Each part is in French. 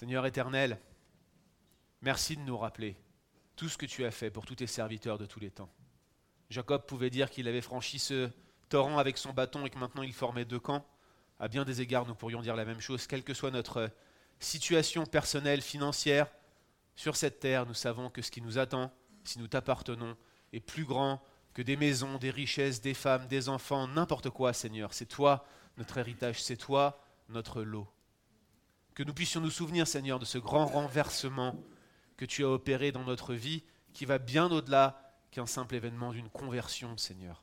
Seigneur éternel, merci de nous rappeler tout ce que tu as fait pour tous tes serviteurs de tous les temps. Jacob pouvait dire qu'il avait franchi ce torrent avec son bâton et que maintenant il formait deux camps. À bien des égards, nous pourrions dire la même chose, quelle que soit notre situation personnelle, financière, sur cette terre, nous savons que ce qui nous attend, si nous t'appartenons, est plus grand que des maisons, des richesses, des femmes, des enfants, n'importe quoi, Seigneur. C'est toi notre héritage, c'est toi notre lot. Que nous puissions nous souvenir, Seigneur, de ce grand renversement que tu as opéré dans notre vie, qui va bien au-delà qu'un simple événement d'une conversion, Seigneur.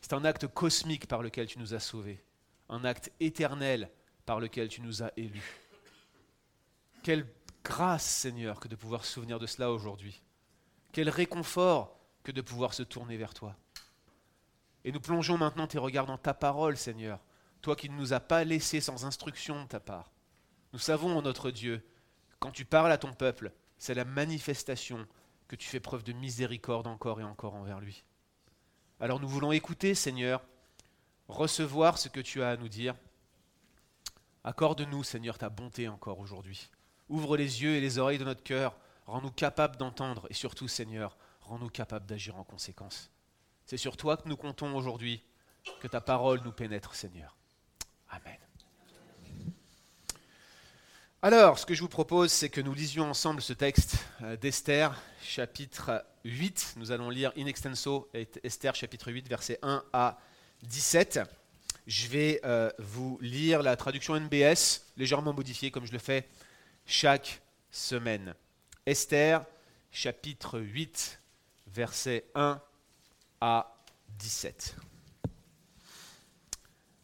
C'est un acte cosmique par lequel tu nous as sauvés, un acte éternel par lequel tu nous as élus. Quelle grâce, Seigneur, que de pouvoir se souvenir de cela aujourd'hui. Quel réconfort que de pouvoir se tourner vers toi. Et nous plongeons maintenant tes regards dans ta parole, Seigneur, toi qui ne nous as pas laissés sans instruction de ta part. Nous savons, notre Dieu, quand tu parles à ton peuple, c'est la manifestation que tu fais preuve de miséricorde encore et encore envers lui. Alors nous voulons écouter, Seigneur, recevoir ce que tu as à nous dire. Accorde-nous, Seigneur, ta bonté encore aujourd'hui. Ouvre les yeux et les oreilles de notre cœur. Rends-nous capables d'entendre et surtout, Seigneur, rends-nous capables d'agir en conséquence. C'est sur toi que nous comptons aujourd'hui, que ta parole nous pénètre, Seigneur. Amen. Alors, ce que je vous propose, c'est que nous lisions ensemble ce texte euh, d'Esther, chapitre 8. Nous allons lire in extenso Esther, chapitre 8, versets 1 à 17. Je vais euh, vous lire la traduction NBS, légèrement modifiée comme je le fais chaque semaine. Esther, chapitre 8, versets 1 à 17.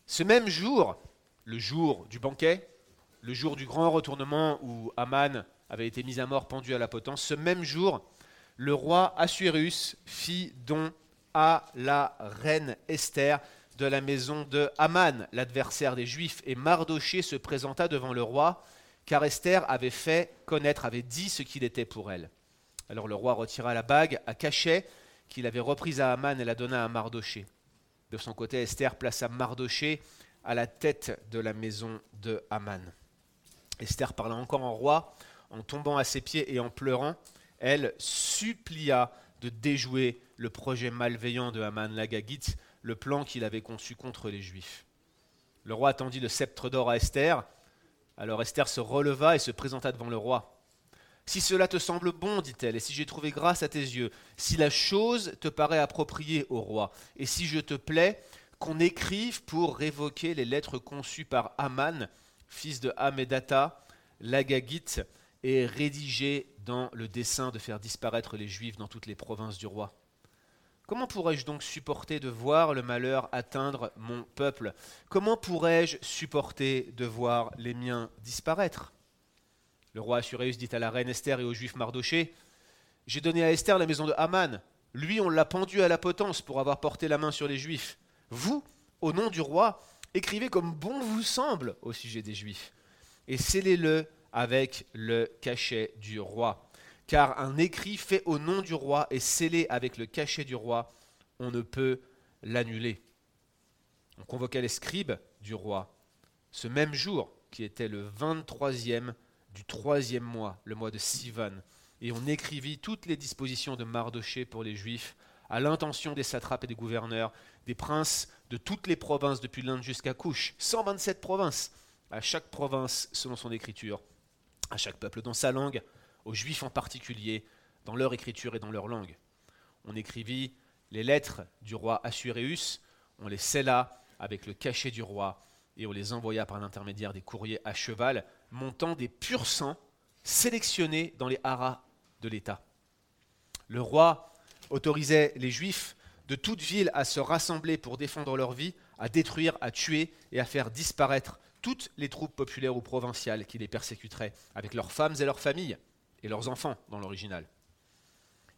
Ce même jour, le jour du banquet, le jour du grand retournement où Aman avait été mis à mort pendu à la potence, ce même jour, le roi Assuérus fit don à la reine Esther de la maison de Aman, l'adversaire des Juifs, et Mardoché se présenta devant le roi car Esther avait fait connaître, avait dit ce qu'il était pour elle. Alors le roi retira la bague à cachet qu'il avait reprise à Aman et la donna à Mardoché. De son côté, Esther plaça Mardoché à la tête de la maison de Aman. Esther parla encore en roi, en tombant à ses pieds et en pleurant, elle supplia de déjouer le projet malveillant de Haman l'Agagite, le plan qu'il avait conçu contre les Juifs. Le roi tendit le sceptre d'or à Esther, alors Esther se releva et se présenta devant le roi. Si cela te semble bon, dit-elle, et si j'ai trouvé grâce à tes yeux, si la chose te paraît appropriée au roi, et si je te plais, qu'on écrive pour révoquer les lettres conçues par Aman, fils de Hamedata, l'Agagite, et rédigées dans le dessein de faire disparaître les Juifs dans toutes les provinces du roi. Comment pourrais-je donc supporter de voir le malheur atteindre mon peuple? Comment pourrais-je supporter de voir les miens disparaître? Le roi Assuréus dit à la reine Esther et aux juifs Mardoché J'ai donné à Esther la maison de Haman. Lui, on l'a pendu à la potence pour avoir porté la main sur les juifs. Vous, au nom du roi, écrivez comme bon vous semble au sujet des juifs. Et scellez-le avec le cachet du roi. Car un écrit fait au nom du roi et scellé avec le cachet du roi, on ne peut l'annuler. On convoqua les scribes du roi ce même jour, qui était le 23e du troisième mois, le mois de Sivan, et on écrivit toutes les dispositions de Mardoché pour les Juifs, à l'intention des satrapes et des gouverneurs, des princes de toutes les provinces depuis l'Inde jusqu'à Couche, 127 provinces, à chaque province selon son écriture, à chaque peuple dans sa langue, aux Juifs en particulier, dans leur écriture et dans leur langue. On écrivit les lettres du roi Assuéréus, on les scella avec le cachet du roi, et on les envoya par l'intermédiaire des courriers à cheval, montant des purs sangs sélectionnés dans les haras de l'État. Le roi autorisait les Juifs de toute ville à se rassembler pour défendre leur vie, à détruire, à tuer et à faire disparaître toutes les troupes populaires ou provinciales qui les persécuteraient, avec leurs femmes et leurs familles et leurs enfants dans l'original.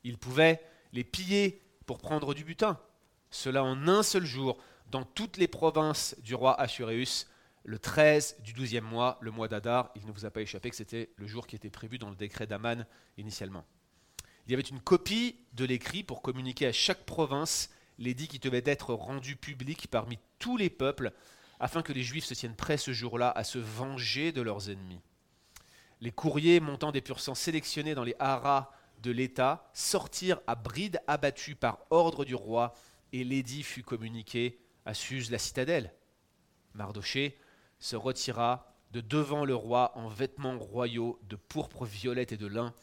Ils pouvaient les piller pour prendre du butin, cela en un seul jour, dans toutes les provinces du roi Assuréus, le 13 du 12e mois, le mois d'Adar. Il ne vous a pas échappé que c'était le jour qui était prévu dans le décret d'Aman initialement. Il y avait une copie de l'écrit pour communiquer à chaque province l'édit qui devait être rendu public parmi tous les peuples, afin que les Juifs se tiennent prêts ce jour-là à se venger de leurs ennemis. les courriers montant des pur sélectionnés dans les haras de l'État sortirent à bride abattue par ordre du roi, et l'édit fut communiqué à Suse la citadelle. Mardoché se retira de devant le roi en vêtements royaux de pourpre violette et de lin,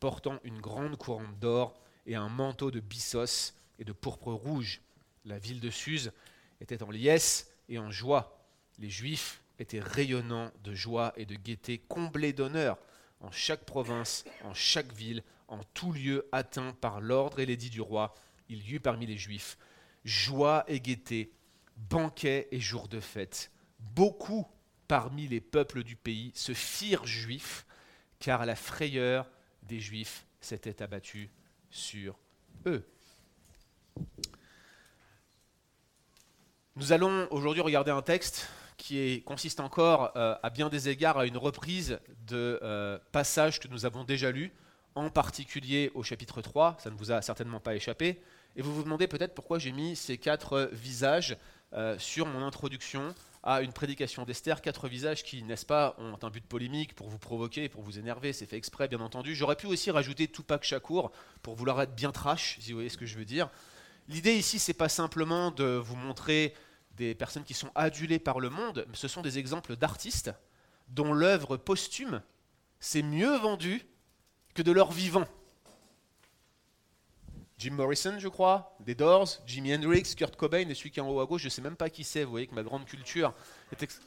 portant une grande couronne d'or et un manteau de byssos et de pourpre rouge. La ville de Suse était en liesse et en joie. Les Juifs étaient rayonnants de joie et de gaieté, comblés d'honneur en chaque province, en chaque ville, en tout lieu atteint par l'ordre et l'édit du roi. Il y eut parmi les Juifs joie et gaieté, banquets et jours de fête. Beaucoup parmi les peuples du pays se firent juifs, car la frayeur des Juifs s'était abattue sur eux. Nous allons aujourd'hui regarder un texte qui consiste encore euh, à bien des égards à une reprise de euh, passages que nous avons déjà lus, en particulier au chapitre 3, ça ne vous a certainement pas échappé, et vous vous demandez peut-être pourquoi j'ai mis ces quatre visages euh, sur mon introduction à une prédication d'Esther, quatre visages qui, n'est-ce pas, ont un but polémique pour vous provoquer, pour vous énerver, c'est fait exprès bien entendu. J'aurais pu aussi rajouter Tupac Shakur pour vouloir être bien trash, si vous voyez ce que je veux dire. L'idée ici, c'est pas simplement de vous montrer des personnes qui sont adulées par le monde, ce sont des exemples d'artistes dont l'œuvre posthume s'est mieux vendue que de leur vivant. Jim Morrison, je crois, des Doors, Jimi Hendrix, Kurt Cobain, et celui qui est en haut à gauche, je ne sais même pas qui c'est, vous voyez que ma grande culture est...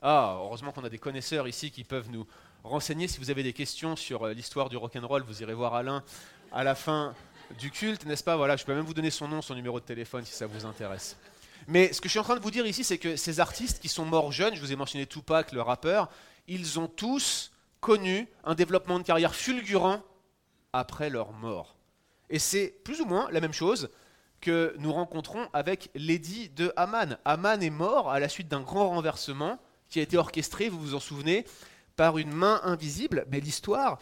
Ah, heureusement qu'on a des connaisseurs ici qui peuvent nous renseigner. Si vous avez des questions sur euh, l'histoire du rock'n'roll, vous irez voir Alain à la fin du culte, n'est-ce pas? Voilà, je peux même vous donner son nom, son numéro de téléphone si ça vous intéresse. Mais ce que je suis en train de vous dire ici, c'est que ces artistes qui sont morts jeunes, je vous ai mentionné Tupac, le rappeur, ils ont tous connu un développement de carrière fulgurant après leur mort. Et c'est plus ou moins la même chose que nous rencontrons avec l'édit de Haman. Haman est mort à la suite d'un grand renversement qui a été orchestré, vous vous en souvenez, par une main invisible, mais l'histoire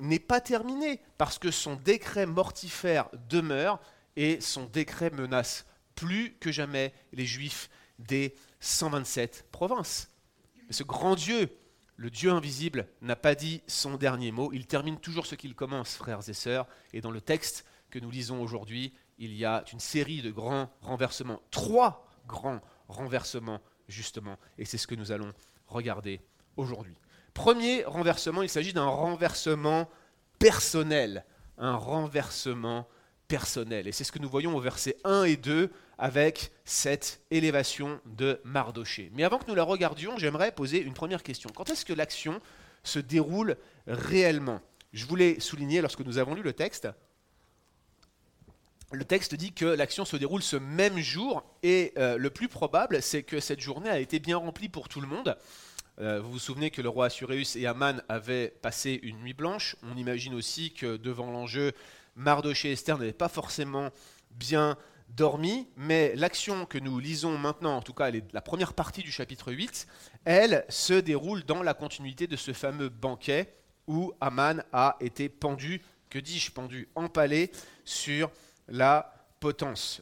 n'est pas terminée parce que son décret mortifère demeure et son décret menace plus que jamais les Juifs des 127 provinces. Mais ce grand Dieu, le Dieu invisible, n'a pas dit son dernier mot. Il termine toujours ce qu'il commence, frères et sœurs. Et dans le texte que nous lisons aujourd'hui, il y a une série de grands renversements. Trois grands renversements, justement. Et c'est ce que nous allons regarder aujourd'hui. Premier renversement, il s'agit d'un renversement personnel. Un renversement personnel. Et c'est ce que nous voyons au verset 1 et 2 avec cette élévation de Mardoché. Mais avant que nous la regardions, j'aimerais poser une première question. Quand est-ce que l'action se déroule réellement? Je voulais souligner lorsque nous avons lu le texte. Le texte dit que l'action se déroule ce même jour et euh, le plus probable, c'est que cette journée a été bien remplie pour tout le monde. Euh, vous vous souvenez que le roi Assuréus et Aman avaient passé une nuit blanche. On imagine aussi que devant l'enjeu, Mardoché et Esther n'avaient pas forcément bien dormi, mais l'action que nous lisons maintenant, en tout cas la première partie du chapitre 8, elle se déroule dans la continuité de ce fameux banquet où Aman a été pendu, que dis-je, pendu, empalé sur la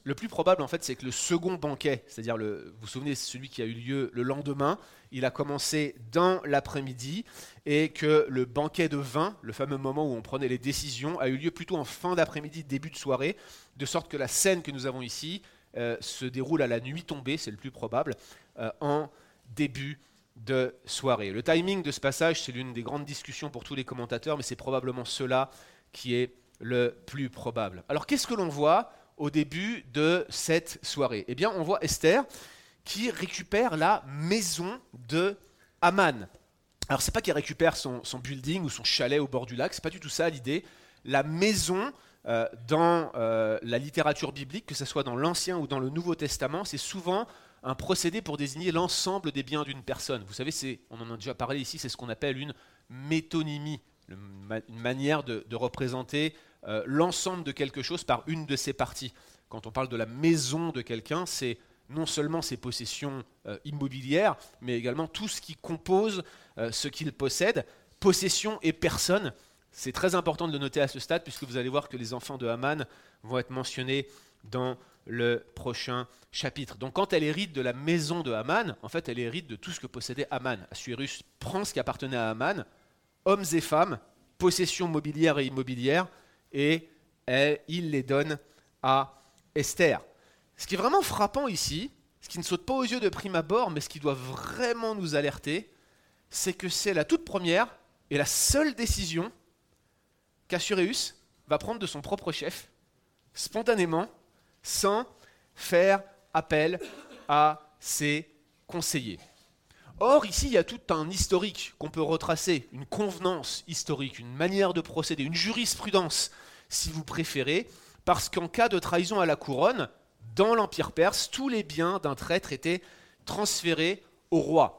Le plus probable, en fait, c'est que le second banquet, c'est-à-dire, vous vous souvenez, celui qui a eu lieu le lendemain, il a commencé dans l'après-midi et que le banquet de vin, le fameux moment où on prenait les décisions, a eu lieu plutôt en fin d'après-midi, début de soirée, de sorte que la scène que nous avons ici euh, se déroule à la nuit tombée, c'est le plus probable, euh, en début de soirée. Le timing de ce passage, c'est l'une des grandes discussions pour tous les commentateurs, mais c'est probablement cela qui est le plus probable. Alors qu'est-ce que l'on voit? Au début de cette soirée Eh bien, on voit Esther qui récupère la maison de Aman. Alors, c'est pas qu'elle récupère son, building ou son chalet au bord du lac, c'est pas du tout ça l'idée. La maison euh, dans euh, la littérature biblique, que ce soit dans l'Ancien ou dans le Nouveau Testament, c'est souvent un procédé pour désigner l'ensemble des biens d'une personne. Vous savez, on en a déjà parlé ici, c'est ce qu'on appelle une métonymie, une manière de, représenter euh, l'ensemble de quelque chose par une de ses parties. Quand on parle de la maison de quelqu'un, c'est non seulement ses possessions euh, immobilières, mais également tout ce qui compose euh, ce qu'il possède, possession et personne. C'est très important de le noter à ce stade, puisque vous allez voir que les enfants de Haman vont être mentionnés dans le prochain chapitre. Donc quand elle hérite de la maison de Haman, en fait elle hérite de tout ce que possédait Haman. Assuérus prend ce qui appartenait à Haman, hommes et femmes, possessions mobilières et immobilières, et il les donne à Esther. Ce qui est vraiment frappant ici, ce qui ne saute pas aux yeux de prime abord, mais ce qui doit vraiment nous alerter, c'est que c'est la toute première et la seule décision qu'Assuréus va prendre de son propre chef, spontanément, sans faire appel à ses conseillers. Or, ici, il y a tout un historique qu'on peut retracer, une convenance historique, une manière de procéder, une jurisprudence, si vous préférez, parce qu'en cas de trahison à la couronne, dans l'Empire perse, tous les biens d'un traître étaient transférés au roi.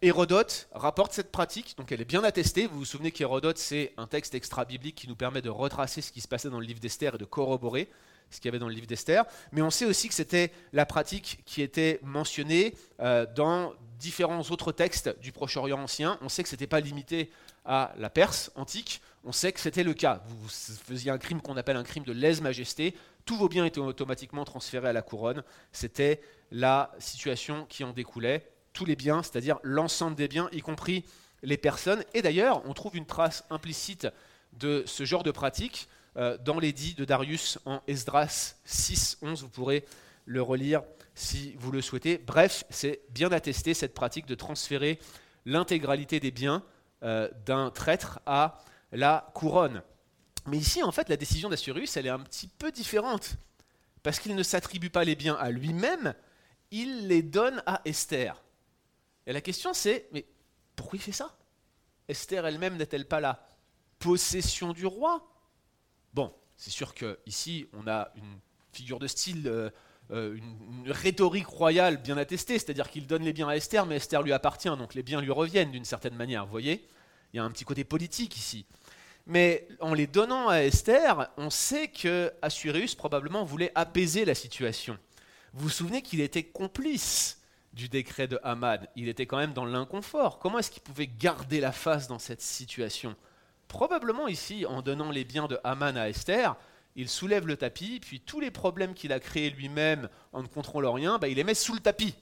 Hérodote rapporte cette pratique, donc elle est bien attestée. Vous vous souvenez qu'Hérodote, c'est un texte extra-biblique qui nous permet de retracer ce qui se passait dans le livre d'Esther et de corroborer ce qu'il y avait dans le livre d'Esther. Mais on sait aussi que c'était la pratique qui était mentionnée euh, dans différents autres textes du Proche-Orient ancien. On sait que ce n'était pas limité à la Perse antique. On sait que c'était le cas. Vous faisiez un crime qu'on appelle un crime de lèse-majesté. Tous vos biens étaient automatiquement transférés à la couronne. C'était la situation qui en découlait tous les biens, c'est-à-dire l'ensemble des biens, y compris les personnes. Et d'ailleurs, on trouve une trace implicite de ce genre de pratique euh, dans l'édit de Darius en Esdras 6, 11. Vous pourrez le relire si vous le souhaitez. Bref, c'est bien attesté cette pratique de transférer l'intégralité des biens euh, d'un traître à la couronne. Mais ici, en fait, la décision d'Assurius, elle est un petit peu différente. Parce qu'il ne s'attribue pas les biens à lui-même, il les donne à Esther. Et la question c'est, mais pourquoi il fait ça? Esther elle-même n'est-elle pas la possession du roi? Bon, c'est sûr qu'ici on a une figure de style, euh, euh, une, rhétorique royale bien attestée, c'est-à-dire qu'il donne les biens à Esther, mais Esther lui appartient, donc les biens lui reviennent d'une certaine manière, vous voyez? Il y a un petit côté politique ici. Mais en les donnant à Esther, on sait que Assuérus probablement voulait apaiser la situation. Vous vous souvenez qu'il était complice du décret de Haman. Il était quand même dans l'inconfort. Comment est-ce qu'il pouvait garder la face dans cette situation? Probablement ici, en donnant les biens de Haman à Esther, il soulève le tapis, puis tous les problèmes qu'il a créés lui-même en ne contrôlant rien, bah, il les met sous le tapis.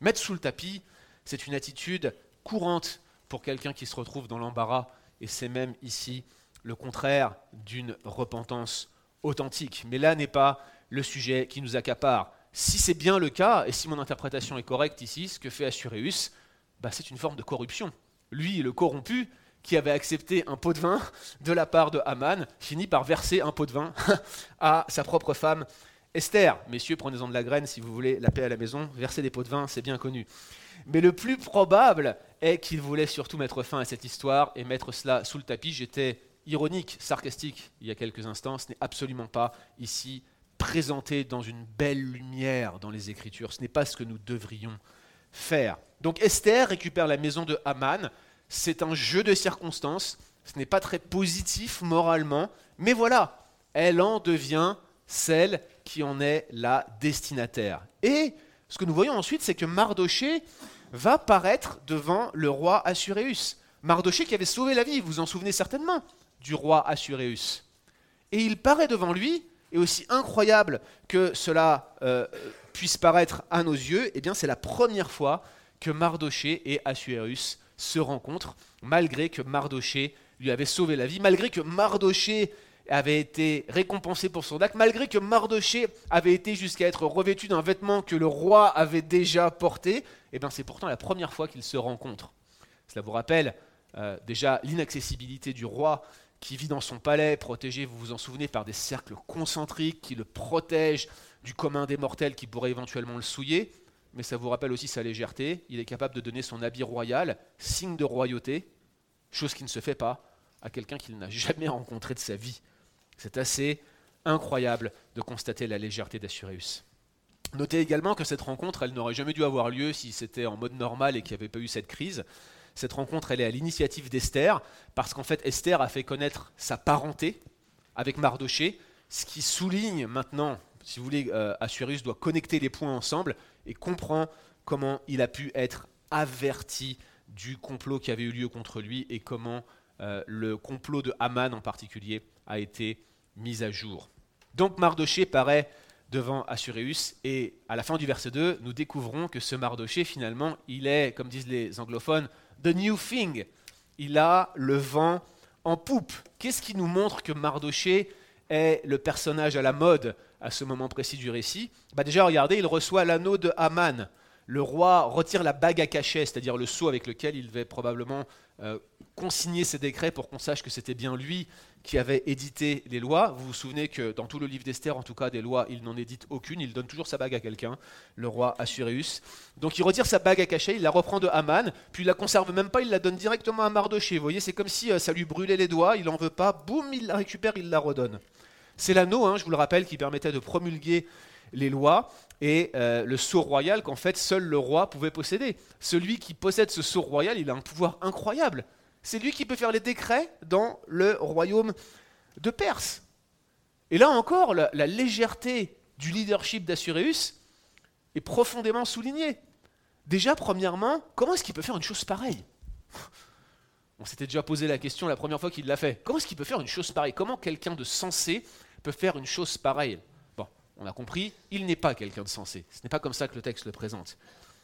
Mettre sous le tapis, c'est une attitude courante pour quelqu'un qui se retrouve dans l'embarras, et c'est même ici le contraire d'une repentance authentique. Mais là n'est pas le sujet qui nous accapare si c'est bien le cas, et si mon interprétation est correcte ici, ce que fait Assuréus, bah, c'est une forme de corruption. Lui, le corrompu, qui avait accepté un pot de vin de la part de Haman, finit par verser un pot de vin à sa propre femme Esther. Messieurs, prenez-en de la graine si vous voulez la paix à la maison. Verser des pots de vin, c'est bien connu. Mais le plus probable est qu'il voulait surtout mettre fin à cette histoire et mettre cela sous le tapis. J'étais ironique, sarcastique il y a quelques instants. Ce n'est absolument pas ici présenté dans une belle lumière dans les Écritures. Ce n'est pas ce que nous devrions faire. Donc Esther récupère la maison de Haman. C'est un jeu de circonstances. Ce n'est pas très positif moralement. Mais voilà, elle en devient celle qui en est la destinataire. Et ce que nous voyons ensuite, c'est que Mardoché va paraître devant le roi Assuréus. Mardoché qui avait sauvé la vie, vous vous en souvenez certainement, du roi Assuréus. Et il paraît devant lui et aussi incroyable que cela euh, puisse paraître à nos yeux, eh bien c'est la première fois que Mardoché et Assuérus se rencontrent, malgré que Mardoché lui avait sauvé la vie, malgré que Mardoché avait été récompensé pour son acte, malgré que Mardoché avait été jusqu'à être revêtu d'un vêtement que le roi avait déjà porté, eh bien c'est pourtant la première fois qu'ils se rencontrent. Cela vous rappelle euh, déjà l'inaccessibilité du roi qui vit dans son palais, protégé, vous vous en souvenez, par des cercles concentriques qui le protègent du commun des mortels qui pourraient éventuellement le souiller. Mais ça vous rappelle aussi sa légèreté. Il est capable de donner son habit royal, signe de royauté, chose qui ne se fait pas à quelqu'un qu'il n'a jamais rencontré de sa vie. C'est assez incroyable de constater la légèreté d'Assuréus. Notez également que cette rencontre, elle n'aurait jamais dû avoir lieu si c'était en mode normal et qu'il n'y avait pas eu cette crise. Cette rencontre, elle est à l'initiative d'Esther, parce qu'en fait, Esther a fait connaître sa parenté avec Mardoché, ce qui souligne maintenant, si vous voulez, euh, Assuérus doit connecter les points ensemble et comprend comment il a pu être averti du complot qui avait eu lieu contre lui et comment euh, le complot de Haman en particulier a été mis à jour. Donc Mardoché paraît devant Assuréus et à la fin du verset 2, nous découvrons que ce Mardoché finalement, il est, comme disent les anglophones, the new thing. il a le vent en poupe. Qu'est-ce qui nous montre que Mardoché est le personnage à la mode à ce moment précis du récit? Bah Déjà, regardez, il reçoit l'anneau de Haman. Le roi retire la bague à cachet, c'est-à-dire le sceau avec lequel il devait probablement euh, consigner ses décrets pour qu'on sache que c'était bien lui qui avait édité les lois. Vous vous souvenez que dans tout le livre d'Esther, en tout cas des lois, il n'en édite aucune, il donne toujours sa bague à quelqu'un, le roi Assuréus. Donc il retire sa bague à cachet, il la reprend de Haman, puis il la conserve même pas, il la donne directement à Mardoché. Vous voyez, c'est comme si euh, ça lui brûlait les doigts, il n'en veut pas, boum, il la récupère, il la redonne. C'est l'anneau, hein, je vous le rappelle, qui permettait de promulguer les lois et euh, le sceau royal qu'en fait seul le roi pouvait posséder. Celui qui possède ce sceau royal, il a un pouvoir incroyable. C'est lui qui peut faire les décrets dans le royaume de Perse. Et là encore, la, légèreté du leadership d'Assuréus est profondément soulignée. Déjà, premièrement, comment est-ce qu'il peut faire une chose pareille On s'était déjà posé la question la première fois qu'il l'a fait. Comment est-ce qu'il peut faire une chose pareille? Comment quelqu'un de sensé peut faire une chose pareille? On a compris, il n'est pas quelqu'un de sensé. Ce n'est pas comme ça que le texte le présente.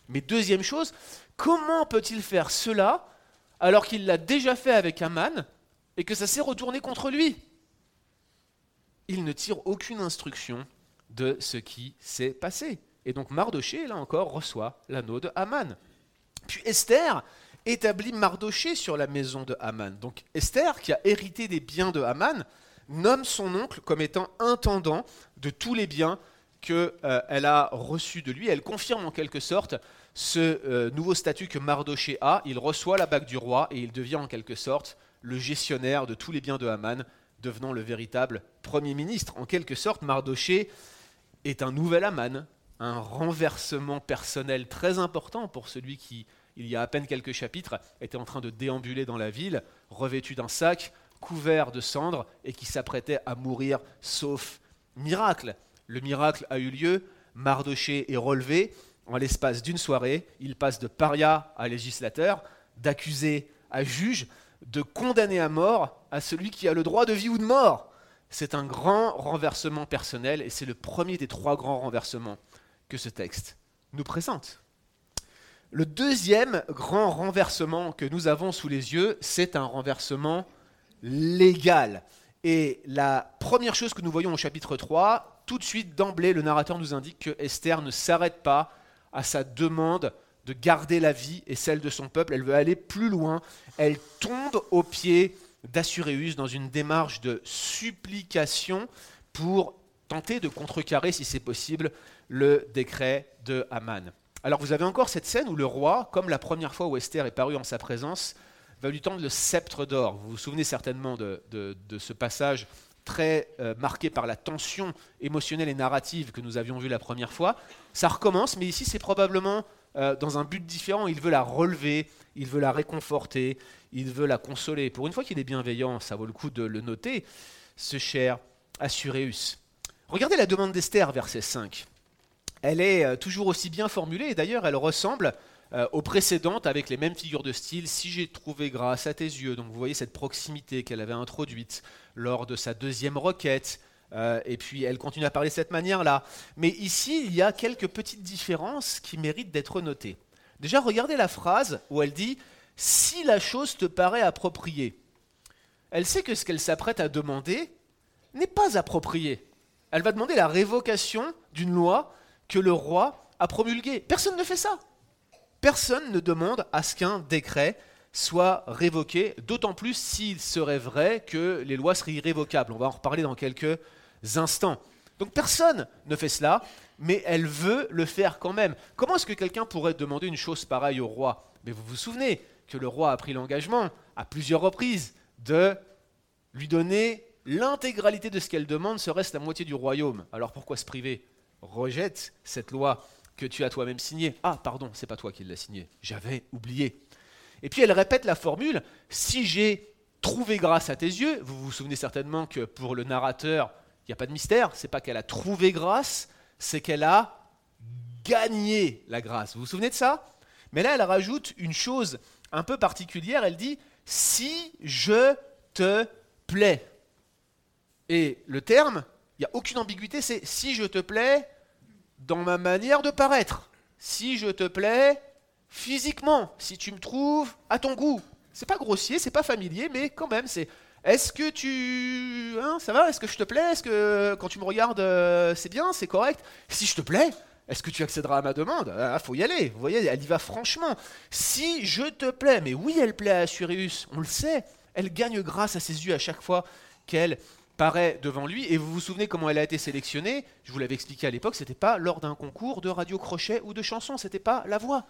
Mais deuxième chose, comment peut-il faire cela alors qu'il l'a déjà fait avec Aman et que ça s'est retourné contre lui? Il ne tire aucune instruction de ce qui s'est passé. Et donc Mardoché, là encore, reçoit l'anneau de Haman. Puis Esther établit Mardoché sur la maison de Haman. Donc Esther, qui a hérité des biens de Haman, nomme son oncle comme étant intendant de tous les biens qu'elle euh, a reçus de lui. Elle confirme en quelque sorte ce euh, nouveau statut que Mardoché a, il reçoit la bague du roi et il devient en quelque sorte le gestionnaire de tous les biens de Haman, devenant le véritable premier ministre. En quelque sorte, Mardoché est un nouvel Haman, un renversement personnel très important pour celui qui, il y a à peine quelques chapitres, était en train de déambuler dans la ville, revêtu d'un sac, couvert de cendres, et qui s'apprêtait à mourir sauf miracle. Le miracle a eu lieu, Mardoché est relevé, en l'espace d'une soirée, il passe de paria à législateur, d'accusé à juge, de condamné à mort à celui qui a le droit de vie ou de mort. C'est un grand renversement personnel et c'est le premier des trois grands renversements que ce texte nous présente. Le deuxième grand renversement que nous avons sous les yeux, c'est un renversement légal. Et la première chose que nous voyons au chapitre 3, tout de suite d'emblée, le narrateur nous indique que Esther ne s'arrête pas à sa demande de garder la vie et celle de son peuple. Elle veut aller plus loin. Elle tombe aux pieds d'Assuréus dans une démarche de supplication pour tenter de contrecarrer, si c'est possible, le décret de Haman. Alors vous avez encore cette scène où le roi, comme la première fois où Esther est parue en sa présence, va lui tendre le sceptre d'or. Vous vous souvenez certainement de, ce passage très euh, marqué par la tension émotionnelle et narrative que nous avions vu la première fois ça recommence, mais ici c'est probablement euh, dans un but différent. Il veut la relever, il veut la réconforter, il veut la consoler. Pour une fois qu'il est bienveillant, ça vaut le coup de le noter, ce cher Assuréus. Regardez la demande d'Esther, verset 5. Elle est euh, toujours aussi bien formulée, et d'ailleurs elle ressemble euh, aux précédentes avec les mêmes figures de style. Si j'ai trouvé grâce à tes yeux, donc vous voyez cette proximité qu'elle avait introduite lors de sa deuxième requête, euh, et puis elle continue à parler de cette manière-là. Mais ici, il y a quelques petites différences qui méritent d'être notées. Déjà, regardez la phrase où elle dit Si la chose te paraît appropriée. Elle sait que ce qu'elle s'apprête à demander n'est pas approprié. Elle va demander la révocation d'une loi que le roi a promulguée. Personne ne fait ça. Personne ne demande à ce qu'un décret soit révoqué, d'autant plus s'il serait vrai que les lois seraient irrévocables. On va en reparler dans quelques instants. Donc personne ne fait cela, mais elle veut le faire quand même. Comment est-ce que quelqu'un pourrait demander une chose pareille au roi? Mais vous vous souvenez que le roi a pris l'engagement à plusieurs reprises de lui donner l'intégralité de ce qu'elle demande, serait-ce la moitié du royaume. Alors pourquoi se priver? Rejette cette loi que tu as toi-même signée. Ah, pardon, c'est pas toi qui l'as signée. J'avais oublié. Et puis elle répète la formule si j'ai trouvé grâce à tes yeux, vous vous souvenez certainement que pour le narrateur, il n'y a pas de mystère, c'est pas qu'elle a trouvé grâce, c'est qu'elle a gagné la grâce. Vous vous souvenez de ça? Mais là, elle rajoute une chose un peu particulière, elle dit si je te plais. Et le terme, il n'y a aucune ambiguïté, c'est si je te plais dans ma manière de paraître, si je te plais physiquement, si tu me trouves à ton goût. C'est pas grossier, c'est pas familier, mais quand même, c'est est-ce que tu. Hein, ça va? Est-ce que je te plais? Est-ce que quand tu me regardes, euh, c'est bien C'est correct? Si je te plais, est-ce que tu accéderas à ma demande? Ah, faut y aller. Vous voyez, elle y va franchement. Si je te plais, mais oui, elle plaît à Assuréus, on le sait. Elle gagne grâce à ses yeux à chaque fois qu'elle paraît devant lui. Et vous vous souvenez comment elle a été sélectionnée Je vous l'avais expliqué à l'époque, c'était pas lors d'un concours de radio crochet ou de chanson, c'était pas la voix.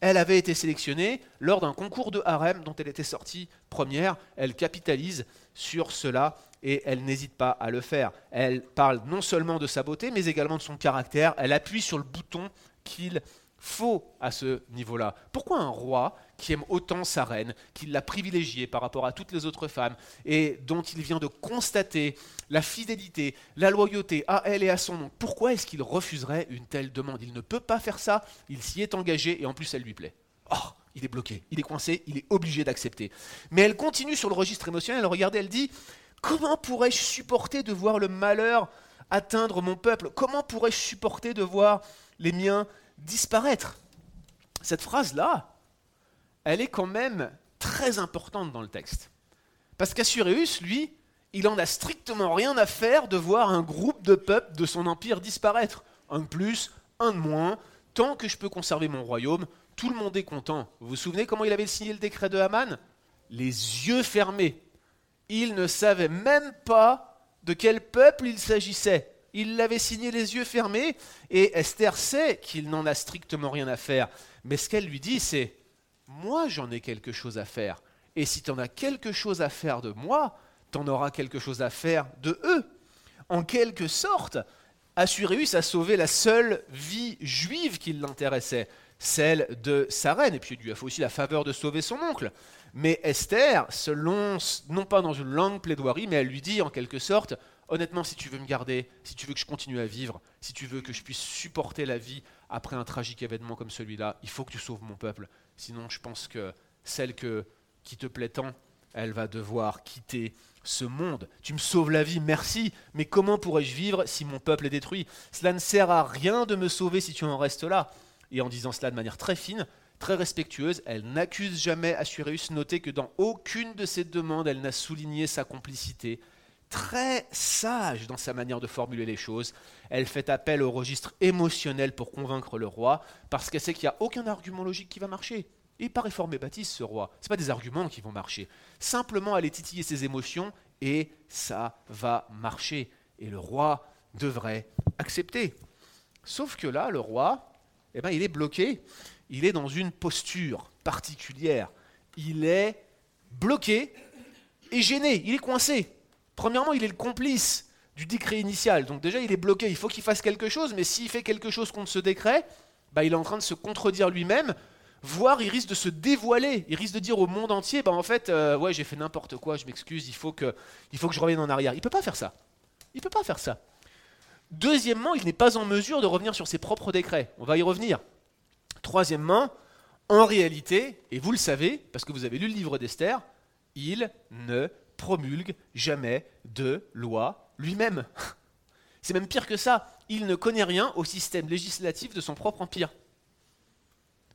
Elle avait été sélectionnée lors d'un concours de harem dont elle était sortie première. Elle capitalise sur cela et elle n'hésite pas à le faire. Elle parle non seulement de sa beauté, mais également de son caractère. Elle appuie sur le bouton qu'il faut à ce niveau-là. Pourquoi un roi qui aime autant sa reine, qui l'a privilégiée par rapport à toutes les autres femmes, et dont il vient de constater la fidélité, la loyauté à elle et à son nom, pourquoi est-ce qu'il refuserait une telle demande? Il ne peut pas faire ça, il s'y est engagé, et en plus elle lui plaît. Oh, il est bloqué, il est coincé, il est obligé d'accepter. Mais elle continue sur le registre émotionnel, regardez, elle dit, comment pourrais-je supporter de voir le malheur atteindre mon peuple? Comment pourrais-je supporter de voir les miens disparaître? Cette phrase-là, elle est quand même très importante dans le texte. Parce qu'Assuréus, lui, il en a strictement rien à faire de voir un groupe de peuples de son empire disparaître. Un de plus, un de moins. Tant que je peux conserver mon royaume, tout le monde est content. Vous vous souvenez comment il avait signé le décret de Haman? Les yeux fermés. Il ne savait même pas de quel peuple il s'agissait. Il l'avait signé les yeux fermés, et Esther sait qu'il n'en a strictement rien à faire. Mais ce qu'elle lui dit, c'est moi j'en ai quelque chose à faire. Et si tu en as quelque chose à faire de moi, tu en auras quelque chose à faire de eux. En quelque sorte, Assuréus a sauvé la seule vie juive qui l'intéressait, celle de sa reine. Et puis il lui a fait aussi la faveur de sauver son oncle. Mais Esther se lance, non pas dans une longue plaidoirie, mais elle lui dit en quelque sorte, honnêtement, si tu veux me garder, si tu veux que je continue à vivre, si tu veux que je puisse supporter la vie après un tragique événement comme celui-là, il faut que tu sauves mon peuple. Sinon, je pense que celle qui te plaît tant, elle va devoir quitter ce monde. Tu me sauves la vie, merci, mais comment pourrais-je vivre si mon peuple est détruit? Cela ne sert à rien de me sauver si tu en restes là. Et en disant cela de manière très fine, très respectueuse, elle n'accuse jamais Assuérus. Notez que dans aucune de ses demandes, elle n'a souligné sa complicité. Très sage dans sa manière de formuler les choses. Elle fait appel au registre émotionnel pour convaincre le roi, parce qu'elle sait qu'il n'y a aucun argument logique qui va marcher. Il pas réformé Baptiste, ce roi. Ce pas des arguments qui vont marcher. Simplement aller titiller ses émotions et ça va marcher. Et le roi devrait accepter. Sauf que là, le roi, eh ben, il est bloqué. Il est dans une posture particulière. Il est bloqué et gêné. Il est coincé. Premièrement, il est le complice du décret initial. Donc déjà, il est bloqué. Il faut qu'il fasse quelque chose. Mais s'il fait quelque chose contre ce décret, bah, il est en train de se contredire lui-même voire il risque de se dévoiler, il risque de dire au monde entier, bah en fait, euh, ouais, j'ai fait n'importe quoi, je m'excuse, il, il faut que je revienne en arrière. Il ne peut pas faire ça. Il ne peut pas faire ça. Deuxièmement, il n'est pas en mesure de revenir sur ses propres décrets. On va y revenir. Troisièmement, en réalité, et vous le savez, parce que vous avez lu le livre d'Esther, il ne promulgue jamais de loi lui-même. C'est même pire que ça, il ne connaît rien au système législatif de son propre empire.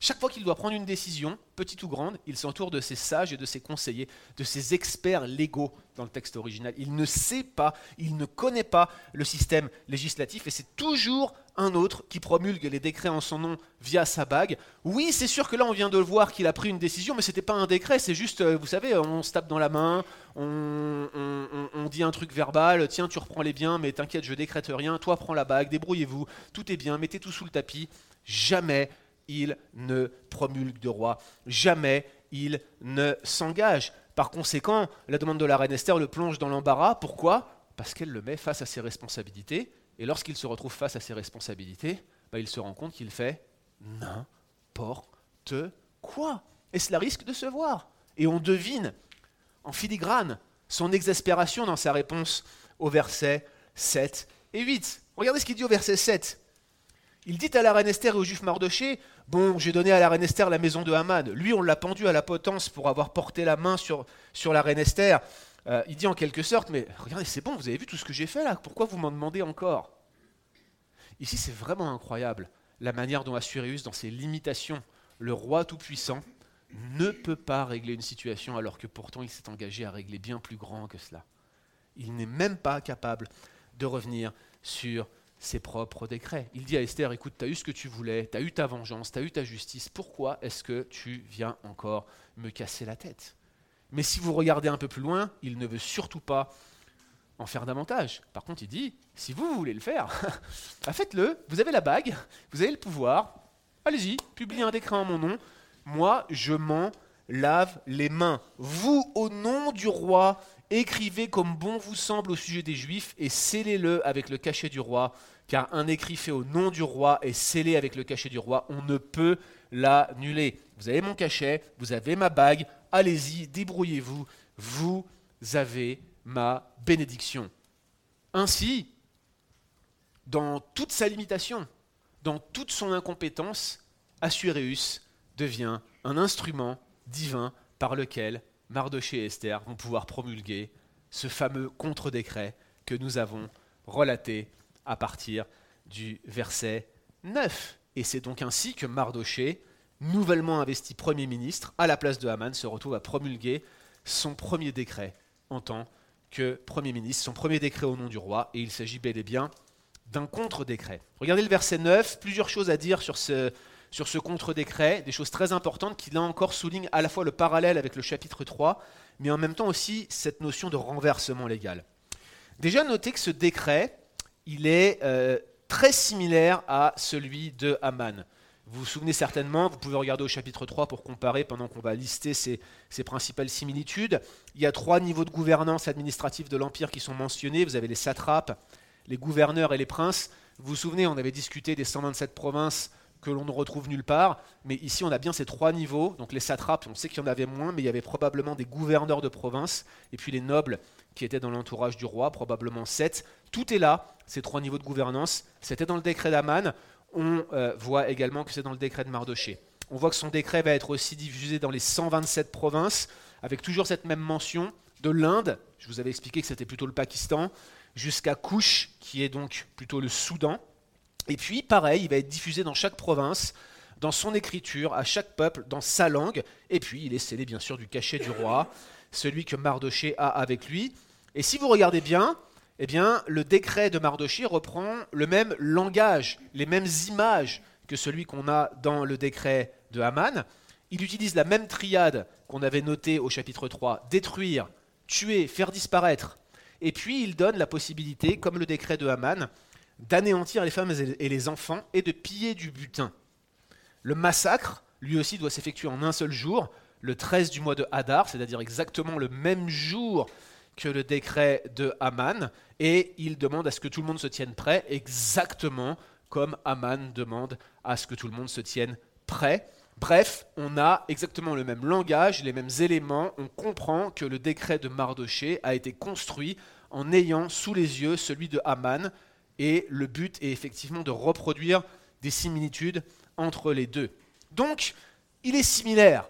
Chaque fois qu'il doit prendre une décision, petite ou grande, il s'entoure de ses sages et de ses conseillers, de ses experts légaux dans le texte original. Il ne sait pas, il ne connaît pas le système législatif et c'est toujours un autre qui promulgue les décrets en son nom via sa bague. Oui, c'est sûr que là on vient de le voir qu'il a pris une décision, mais ce n'était pas un décret, c'est juste, euh, vous savez, on se tape dans la main, on, on dit un truc verbal, tiens tu reprends les biens, mais t'inquiète, je décrète rien, toi prends la bague, débrouillez-vous, tout est bien, mettez tout sous le tapis. Jamais il ne promulgue de roi. Jamais il ne s'engage. Par conséquent, la demande de la reine Esther le plonge dans l'embarras. Pourquoi? Parce qu'elle le met face à ses responsabilités. Et lorsqu'il se retrouve face à ses responsabilités, bah, il se rend compte qu'il fait n'importe quoi. Et cela risque de se voir. Et on devine en filigrane son exaspération dans sa réponse au verset 7 et 8. Regardez ce qu'il dit au verset 7. Il dit à la reine Esther et au juif Mardoché Bon, j'ai donné à la reine Esther la maison de Haman. Lui, on l'a pendu à la potence pour avoir porté la main sur, sur la reine Esther. Euh, il dit en quelque sorte Mais regardez, c'est bon, vous avez vu tout ce que j'ai fait là? Pourquoi vous m'en demandez encore? Ici, c'est vraiment incroyable la manière dont Assuréus, dans ses limitations, le roi tout-puissant, ne peut pas régler une situation alors que pourtant il s'est engagé à régler bien plus grand que cela. Il n'est même pas capable de revenir sur ses propres décrets. Il dit à Esther, écoute, tu as eu ce que tu voulais, tu as eu ta vengeance, tu as eu ta justice, pourquoi est-ce que tu viens encore me casser la tête? Mais si vous regardez un peu plus loin, il ne veut surtout pas en faire davantage. Par contre, il dit, si vous voulez le faire, bah, faites-le, vous avez la bague, vous avez le pouvoir, allez-y, publiez un décret en mon nom, moi je m'en lave les mains. Vous, au nom du roi, écrivez comme bon vous semble au sujet des Juifs et scellez-le avec le cachet du roi, car un écrit fait au nom du roi et scellé avec le cachet du roi, on ne peut l'annuler. Vous avez mon cachet, vous avez ma bague, allez-y, débrouillez-vous, vous avez ma bénédiction. Ainsi, dans toute sa limitation, dans toute son incompétence, Assuréus devient un instrument divin par lequel Mardoché et Esther vont pouvoir promulguer ce fameux contre-décret que nous avons relaté à partir du verset 9. Et c'est donc ainsi que Mardoché, nouvellement investi Premier ministre, à la place de Haman, se retrouve à promulguer son premier décret en tant que Premier ministre, son premier décret au nom du roi, et il s'agit bel et bien d'un contre-décret. Regardez le verset 9, plusieurs choses à dire sur ce, contre-décret, des choses très importantes qui là encore soulignent à la fois le parallèle avec le chapitre 3, mais en même temps aussi cette notion de renversement légal. Déjà notez que ce décret, il est euh, très similaire à celui de Haman. Vous vous souvenez certainement, vous pouvez regarder au chapitre 3 pour comparer pendant qu'on va lister ces, principales similitudes. Il y a trois niveaux de gouvernance administrative de l'Empire qui sont mentionnés. Vous avez les satrapes, les gouverneurs et les princes. Vous vous souvenez, on avait discuté des 127 provinces que l'on ne retrouve nulle part. Mais ici, on a bien ces trois niveaux. Donc les satrapes, on sait qu'il y en avait moins, mais il y avait probablement des gouverneurs de province, et puis les nobles qui étaient dans l'entourage du roi, probablement sept. Tout est là, ces trois niveaux de gouvernance. C'était dans le décret d'Aman. On euh, voit également que c'est dans le décret de Mardoché. On voit que son décret va être aussi diffusé dans les 127 provinces, avec toujours cette même mention de l'Inde, je vous avais expliqué que c'était plutôt le Pakistan, jusqu'à Kouch, qui est donc plutôt le Soudan. Et puis, pareil, il va être diffusé dans chaque province, dans son écriture, à chaque peuple, dans sa langue. Et puis, il est scellé, bien sûr, du cachet du roi, celui que Mardoché a avec lui. Et si vous regardez bien, eh bien, le décret de Mardoché reprend le même langage, les mêmes images que celui qu'on a dans le décret de Haman. Il utilise la même triade qu'on avait notée au chapitre 3, détruire, tuer, faire disparaître. Et puis il donne la possibilité, comme le décret de Haman, d'anéantir les femmes et les enfants et de piller du butin. Le massacre, lui aussi, doit s'effectuer en un seul jour, le 13 du mois de Hadar, c'est-à-dire exactement le même jour que le décret de Haman, et il demande à ce que tout le monde se tienne prêt, exactement comme Haman demande à ce que tout le monde se tienne prêt. Bref, on a exactement le même langage, les mêmes éléments, on comprend que le décret de Mardoché a été construit en ayant sous les yeux celui de Haman, et le but est effectivement de reproduire des similitudes entre les deux. Donc, il est similaire.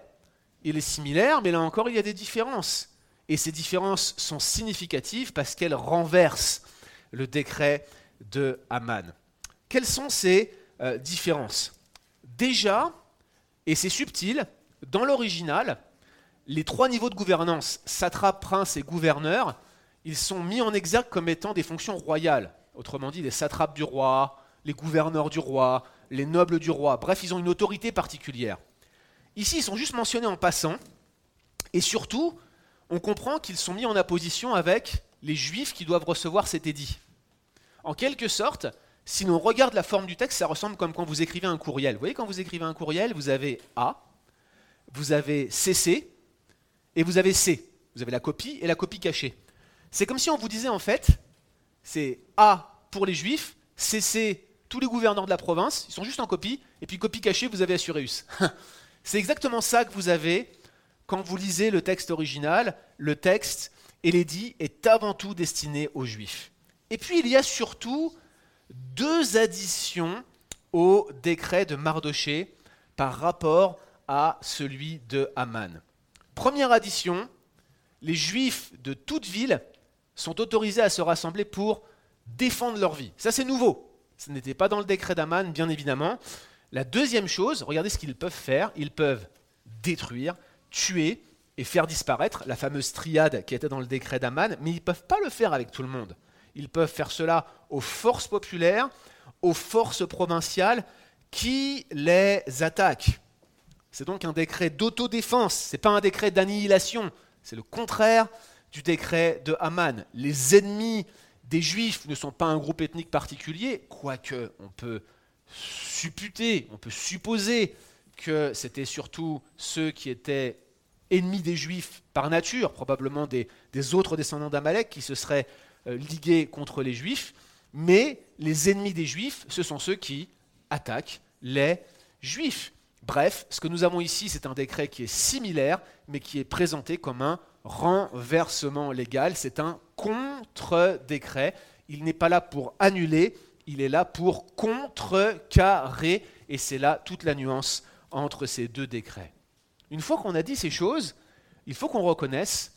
Il est similaire, mais là encore, il y a des différences. Et ces différences sont significatives parce qu'elles renversent le décret de Haman. Quelles sont ces euh, différences? Déjà, et c'est subtil, dans l'original, les trois niveaux de gouvernance, satrape, prince et gouverneur, ils sont mis en exergue comme étant des fonctions royales autrement dit les satrapes du roi, les gouverneurs du roi, les nobles du roi, bref, ils ont une autorité particulière. Ici, ils sont juste mentionnés en passant, et surtout, on comprend qu'ils sont mis en opposition avec les juifs qui doivent recevoir cet édit. En quelque sorte, si l'on regarde la forme du texte, ça ressemble comme quand vous écrivez un courriel. Vous voyez, quand vous écrivez un courriel, vous avez A, vous avez CC, et vous avez C. Vous avez la copie et la copie cachée. C'est comme si on vous disait en fait, c'est A pour les juifs, C tous les gouverneurs de la province, ils sont juste en copie, et puis copie cachée, vous avez Assuréus. C'est exactement ça que vous avez quand vous lisez le texte original. Le texte et l'édit est avant tout destiné aux juifs. Et puis il y a surtout deux additions au décret de Mardoché par rapport à celui de Haman. Première addition, les juifs de toute ville sont autorisés à se rassembler pour défendre leur vie. Ça, c'est nouveau. Ce n'était pas dans le décret d'Aman, bien évidemment. La deuxième chose, regardez ce qu'ils peuvent faire. Ils peuvent détruire, tuer et faire disparaître la fameuse triade qui était dans le décret d'Aman, mais ils ne peuvent pas le faire avec tout le monde. Ils peuvent faire cela aux forces populaires, aux forces provinciales qui les attaquent. C'est donc un décret d'autodéfense, ce n'est pas un décret d'annihilation, c'est le contraire du décret de Haman. Les ennemis des Juifs ne sont pas un groupe ethnique particulier, quoique on peut supputer, on peut supposer que c'était surtout ceux qui étaient ennemis des Juifs par nature, probablement des, autres descendants d'Amalek qui se seraient euh, ligués contre les Juifs, mais les ennemis des Juifs, ce sont ceux qui attaquent les Juifs. Bref, ce que nous avons ici, c'est un décret qui est similaire, mais qui est présenté comme un renversement légal. C'est un contre-décret. Il n'est pas là pour annuler, il est là pour contrecarrer. Et c'est là toute la nuance entre ces deux décrets. Une fois qu'on a dit ces choses, il faut qu'on reconnaisse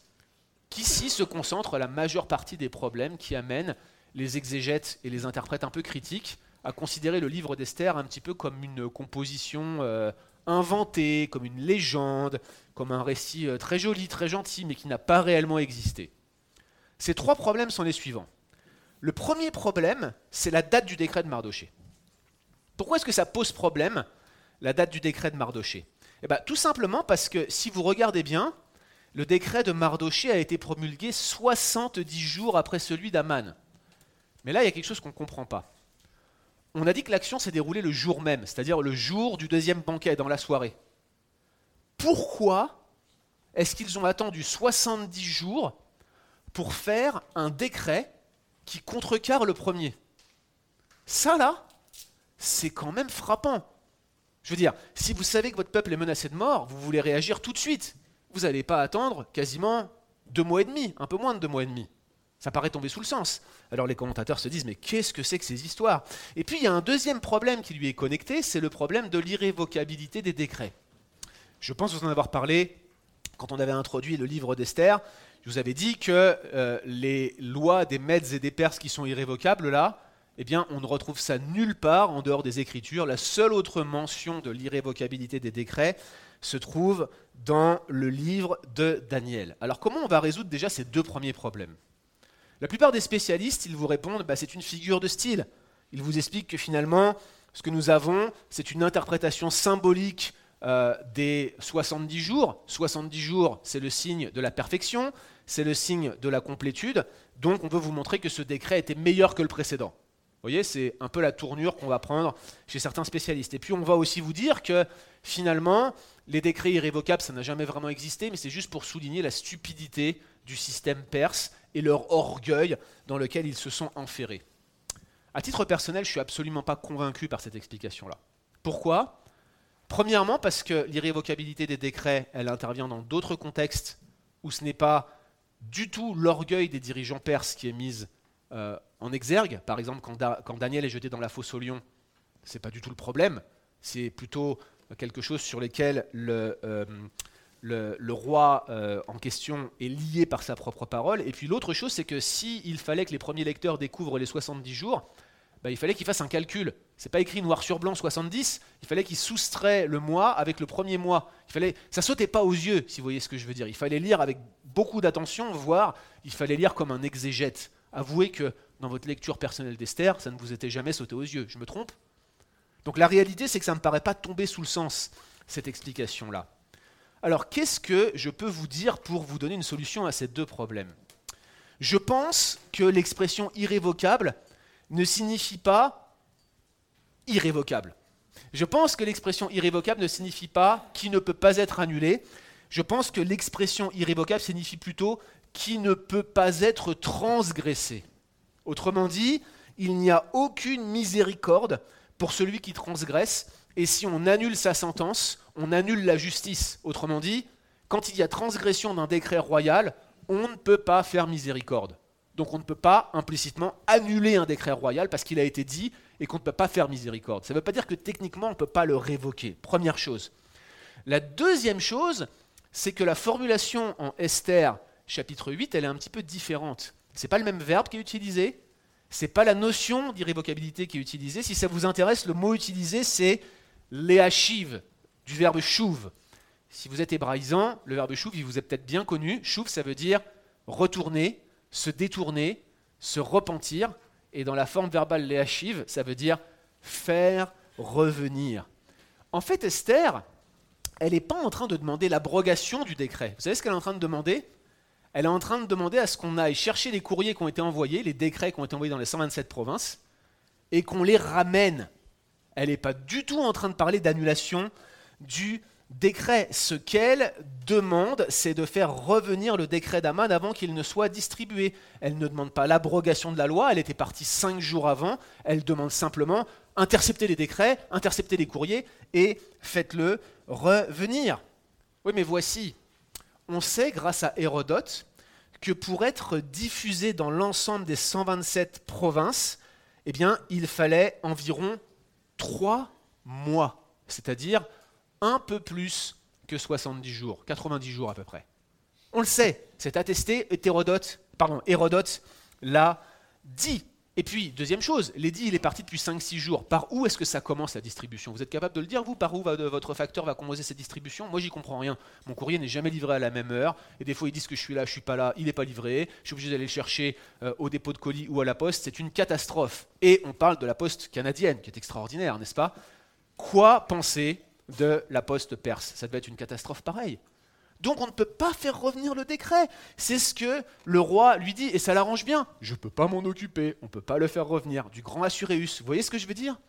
qu'ici se concentre la majeure partie des problèmes qui amènent les exégètes et les interprètes un peu critiques à considérer le livre d'Esther un petit peu comme une composition euh, inventée, comme une légende, comme un récit euh, très joli, très gentil, mais qui n'a pas réellement existé. Ces trois problèmes sont les suivants. Le premier problème, c'est la date du décret de Mardoché. Pourquoi est-ce que ça pose problème, la date du décret de Mardoché eh bien, Tout simplement parce que si vous regardez bien, le décret de Mardoché a été promulgué 70 jours après celui d'Aman. Mais là, il y a quelque chose qu'on ne comprend pas. On a dit que l'action s'est déroulée le jour même, c'est-à-dire le jour du deuxième banquet, dans la soirée. Pourquoi est-ce qu'ils ont attendu 70 jours pour faire un décret qui contrecarre le premier? Ça, là, c'est quand même frappant. Je veux dire, si vous savez que votre peuple est menacé de mort, vous voulez réagir tout de suite. Vous n'allez pas attendre quasiment deux mois et demi, un peu moins de deux mois et demi. Ça paraît tomber sous le sens. Alors les commentateurs se disent, mais qu'est-ce que c'est que ces histoires? Et puis il y a un deuxième problème qui lui est connecté, c'est le problème de l'irrévocabilité des décrets. Je pense vous en avoir parlé quand on avait introduit le livre d'Esther. Je vous avais dit que euh, les lois des Mèdes et des Perses qui sont irrévocables, là, eh bien, on ne retrouve ça nulle part en dehors des Écritures. La seule autre mention de l'irrévocabilité des décrets se trouve dans le livre de Daniel. Alors comment on va résoudre déjà ces deux premiers problèmes? La plupart des spécialistes, ils vous répondent, bah, c'est une figure de style. Ils vous expliquent que finalement, ce que nous avons, c'est une interprétation symbolique euh, des 70 jours. 70 jours, c'est le signe de la perfection, c'est le signe de la complétude. Donc on veut vous montrer que ce décret était meilleur que le précédent. Vous voyez, c'est un peu la tournure qu'on va prendre chez certains spécialistes. Et puis on va aussi vous dire que finalement, les décrets irrévocables, ça n'a jamais vraiment existé, mais c'est juste pour souligner la stupidité du système perse et leur orgueil dans lequel ils se sont enferrés. À titre personnel, je suis absolument pas convaincu par cette explication-là. Pourquoi? Premièrement, parce que l'irrévocabilité des décrets, elle intervient dans d'autres contextes où ce n'est pas du tout l'orgueil des dirigeants perses qui est mise euh, en exergue. Par exemple, quand, Daniel est jeté dans la fosse au lion, ce n'est pas du tout le problème. C'est plutôt quelque chose sur lequel le, euh, roi euh, en question est lié par sa propre parole. Et puis l'autre chose, c'est que s'il fallait que les premiers lecteurs découvrent les 70 jours, bah, il fallait qu'ils fassent un calcul. C'est pas écrit noir sur blanc 70, il fallait qu'ils soustraient le mois avec le premier mois. Il fallait, ça sautait pas aux yeux, si vous voyez ce que je veux dire. Il fallait lire avec beaucoup d'attention, voire il fallait lire comme un exégète. Avouez que dans votre lecture personnelle d'Esther, ça ne vous était jamais sauté aux yeux. Je me trompe? Donc la réalité, c'est que ça ne me paraît pas tomber sous le sens, cette explication-là. Alors qu'est-ce que je peux vous dire pour vous donner une solution à ces deux problèmes? Je pense que l'expression irrévocable ne signifie pas irrévocable. Je pense que l'expression irrévocable ne signifie pas qui ne peut pas être annulé. Je pense que l'expression irrévocable signifie plutôt qui ne peut pas être transgressé. Autrement dit, il n'y a aucune miséricorde pour celui qui transgresse, et si on annule sa sentence, on annule la justice. Autrement dit, quand il y a transgression d'un décret royal, on ne peut pas faire miséricorde. Donc on ne peut pas implicitement annuler un décret royal parce qu'il a été dit et qu'on ne peut pas faire miséricorde. Ça ne veut pas dire que techniquement on ne peut pas le révoquer. Première chose. La deuxième chose, c'est que la formulation en Esther chapitre 8, elle est un petit peu différente. Ce n'est pas le même verbe qui est utilisé, ce n'est pas la notion d'irrévocabilité qui est utilisée. Si ça vous intéresse, le mot utilisé c'est léachiv, du verbe chouve, Si vous êtes hébraïsant, le verbe chouf, il vous est peut-être bien connu. Chouf, ça veut dire retourner, se détourner, se repentir. Et dans la forme verbale léachive, ça veut dire faire revenir. En fait, Esther, elle n'est pas en train de demander l'abrogation du décret. Vous savez ce qu'elle est en train de demander? Elle est en train de demander à ce qu'on aille chercher les courriers qui ont été envoyés, les décrets qui ont été envoyés dans les 127 provinces, et qu'on les ramène. Elle n'est pas du tout en train de parler d'annulation du décret. Ce qu'elle demande, c'est de faire revenir le décret d'Aman avant qu'il ne soit distribué. Elle ne demande pas l'abrogation de la loi, elle était partie cinq jours avant, elle demande simplement intercepter les décrets, intercepter les courriers et faites-le revenir. Oui, mais voici, on sait grâce à Hérodote que pour être diffusé dans l'ensemble des 127 provinces, eh bien, il fallait environ trois mois, c'est-à-dire un peu plus que 70 jours, 90 jours à peu près. On le sait, c'est attesté, Hérodote, pardon, Hérodote l'a dit. Et puis, deuxième chose, l'édit, il est parti depuis 5-6 jours. Par où est-ce que ça commence la distribution? Vous êtes capable de le dire, vous? Par où votre facteur va commencer cette distribution? Moi, j'y comprends rien. Mon courrier n'est jamais livré à la même heure. Et des fois, ils disent que je suis là, je suis pas là, il n'est pas livré. Je suis obligé d'aller le chercher euh, au dépôt de colis ou à la poste. C'est une catastrophe. Et on parle de la poste canadienne, qui est extraordinaire, n'est-ce pas? Quoi penser de la poste perse? Ça devait être une catastrophe pareille. Donc on ne peut pas faire revenir le décret. C'est ce que le roi lui dit, et ça l'arrange bien. Je ne peux pas m'en occuper, on ne peut pas le faire revenir. Du grand Assuréus. Vous voyez ce que je veux dire?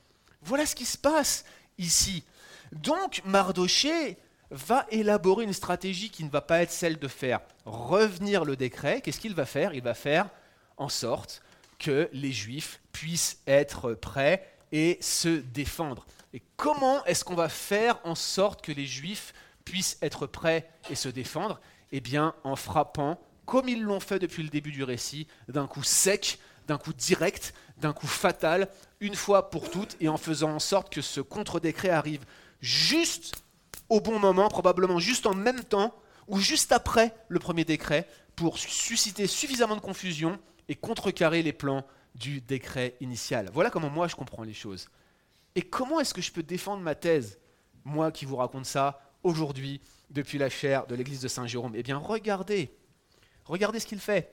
Voilà ce qui se passe ici. Donc Mardoché va élaborer une stratégie qui ne va pas être celle de faire revenir le décret. Qu'est-ce qu'il va faire? Il va faire en sorte que les Juifs puissent être prêts et se défendre. Et comment est-ce qu'on va faire en sorte que les Juifs puissent être prêts et se défendre Eh bien, en frappant, comme ils l'ont fait depuis le début du récit, d'un coup sec, d'un coup direct, d'un coup fatal, une fois pour toutes, et en faisant en sorte que ce contre-décret arrive juste au bon moment, probablement juste en même temps, ou juste après le premier décret, pour susciter suffisamment de confusion et contrecarrer les plans du décret initial. Voilà comment moi je comprends les choses. Et comment est-ce que je peux défendre ma thèse, moi qui vous raconte ça aujourd'hui depuis la chaire de l'église de Saint-Jérôme Eh bien, regardez, regardez ce qu'il fait.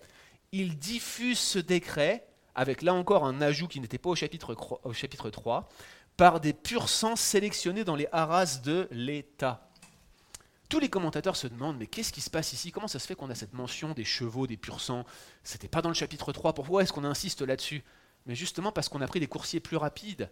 Il diffuse ce décret, avec là encore un ajout qui n'était pas au chapitre, au chapitre 3, par des purs sang sélectionnés dans les haras de l'État. Tous les commentateurs se demandent, mais qu'est-ce qui se passe ici? Comment ça se fait qu'on a cette mention des chevaux, des purs sangs? C'était pas dans le chapitre 3, pourquoi est-ce qu'on insiste là-dessus? Mais justement parce qu'on a pris des coursiers plus rapides.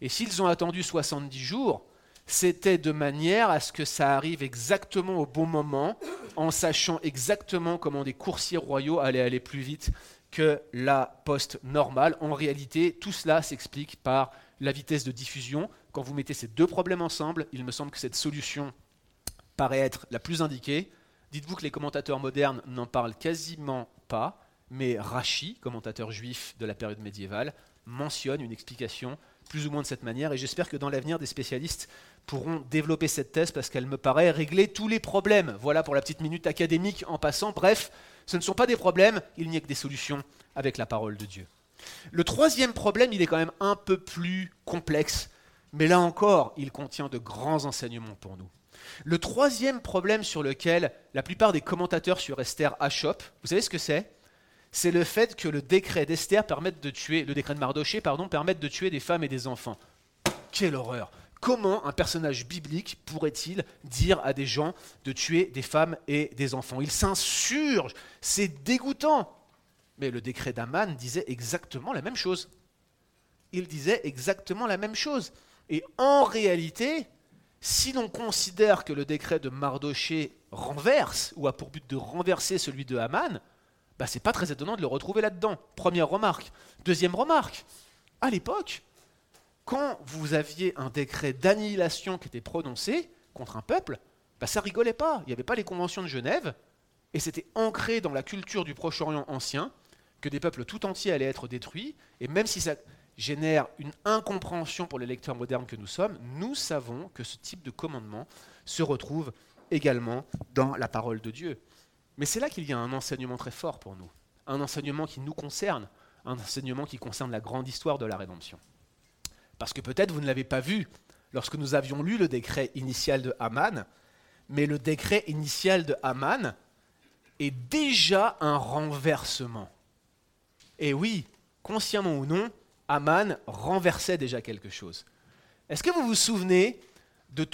Et s'ils ont attendu 70 jours, c'était de manière à ce que ça arrive exactement au bon moment, en sachant exactement comment des coursiers royaux allaient aller plus vite que la poste normale. En réalité, tout cela s'explique par la vitesse de diffusion. Quand vous mettez ces deux problèmes ensemble, il me semble que cette solution paraît être la plus indiquée. Dites-vous que les commentateurs modernes n'en parlent quasiment pas, mais Rachi, commentateur juif de la période médiévale, mentionne une explication plus ou moins de cette manière, et j'espère que dans l'avenir, des spécialistes pourront développer cette thèse parce qu'elle me paraît régler tous les problèmes. Voilà pour la petite minute académique en passant. Bref, ce ne sont pas des problèmes, il n'y a que des solutions avec la parole de Dieu. Le troisième problème, il est quand même un peu plus complexe, mais là encore, il contient de grands enseignements pour nous. Le troisième problème sur lequel la plupart des commentateurs sur Esther achoppent, vous savez ce que c'est? C'est le fait que le décret d'Esther permette de tuer, le décret de Mardoché, pardon, permette de tuer des femmes et des enfants. Quelle horreur Comment un personnage biblique pourrait-il dire à des gens de tuer des femmes et des enfants? Il s'insurge, c'est dégoûtant. Mais le décret d'Aman disait exactement la même chose. Il disait exactement la même chose. Et en réalité, si l'on considère que le décret de Mardoché renverse, ou a pour but de renverser celui de Haman, bah, c'est pas très étonnant de le retrouver là-dedans. Première remarque. Deuxième remarque, à l'époque, quand vous aviez un décret d'annihilation qui était prononcé contre un peuple, bah, ça rigolait pas. Il n'y avait pas les conventions de Genève, et c'était ancré dans la culture du Proche-Orient ancien que des peuples tout entiers allaient être détruits, et même si ça génère une incompréhension pour les lecteurs modernes que nous sommes, nous savons que ce type de commandement se retrouve également dans la parole de Dieu. Mais c'est là qu'il y a un enseignement très fort pour nous, un enseignement qui nous concerne, un enseignement qui concerne la grande histoire de la rédemption. Parce que peut-être vous ne l'avez pas vu lorsque nous avions lu le décret initial de Haman, mais le décret initial de Haman est déjà un renversement. Et oui, consciemment ou non, Haman renversait déjà quelque chose. Est-ce que vous vous souvenez de,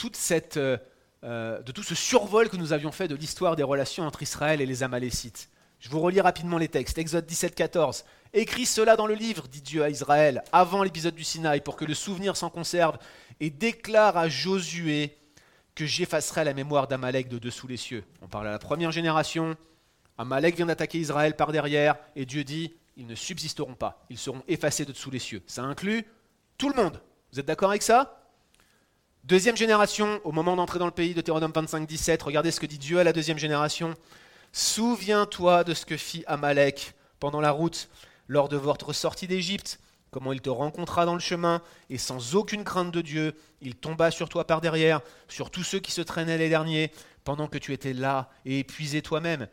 euh, euh, de tout ce survol que nous avions fait de l'histoire des relations entre Israël et les Amalécites? Je vous relis rapidement les textes. Exode 17, 14. Écris cela dans le livre, dit Dieu à Israël, avant l'épisode du Sinaï, pour que le souvenir s'en conserve, et déclare à Josué que j'effacerai la mémoire d'Amalek de dessous les cieux. On parle à la première génération. Amalek vient d'attaquer Israël par derrière, et Dieu dit ils ne subsisteront pas, ils seront effacés de dessous les cieux. Ça inclut tout le monde. Vous êtes d'accord avec ça? Deuxième génération, au moment d'entrer dans le pays, de Deutéronome 25, 17, regardez ce que dit Dieu à la deuxième génération. Souviens-toi de ce que fit Amalek pendant la route, lors de votre sortie d'Égypte, comment il te rencontra dans le chemin, et sans aucune crainte de Dieu, il tomba sur toi par derrière, sur tous ceux qui se traînaient les derniers, pendant que tu étais là et épuisé toi-même.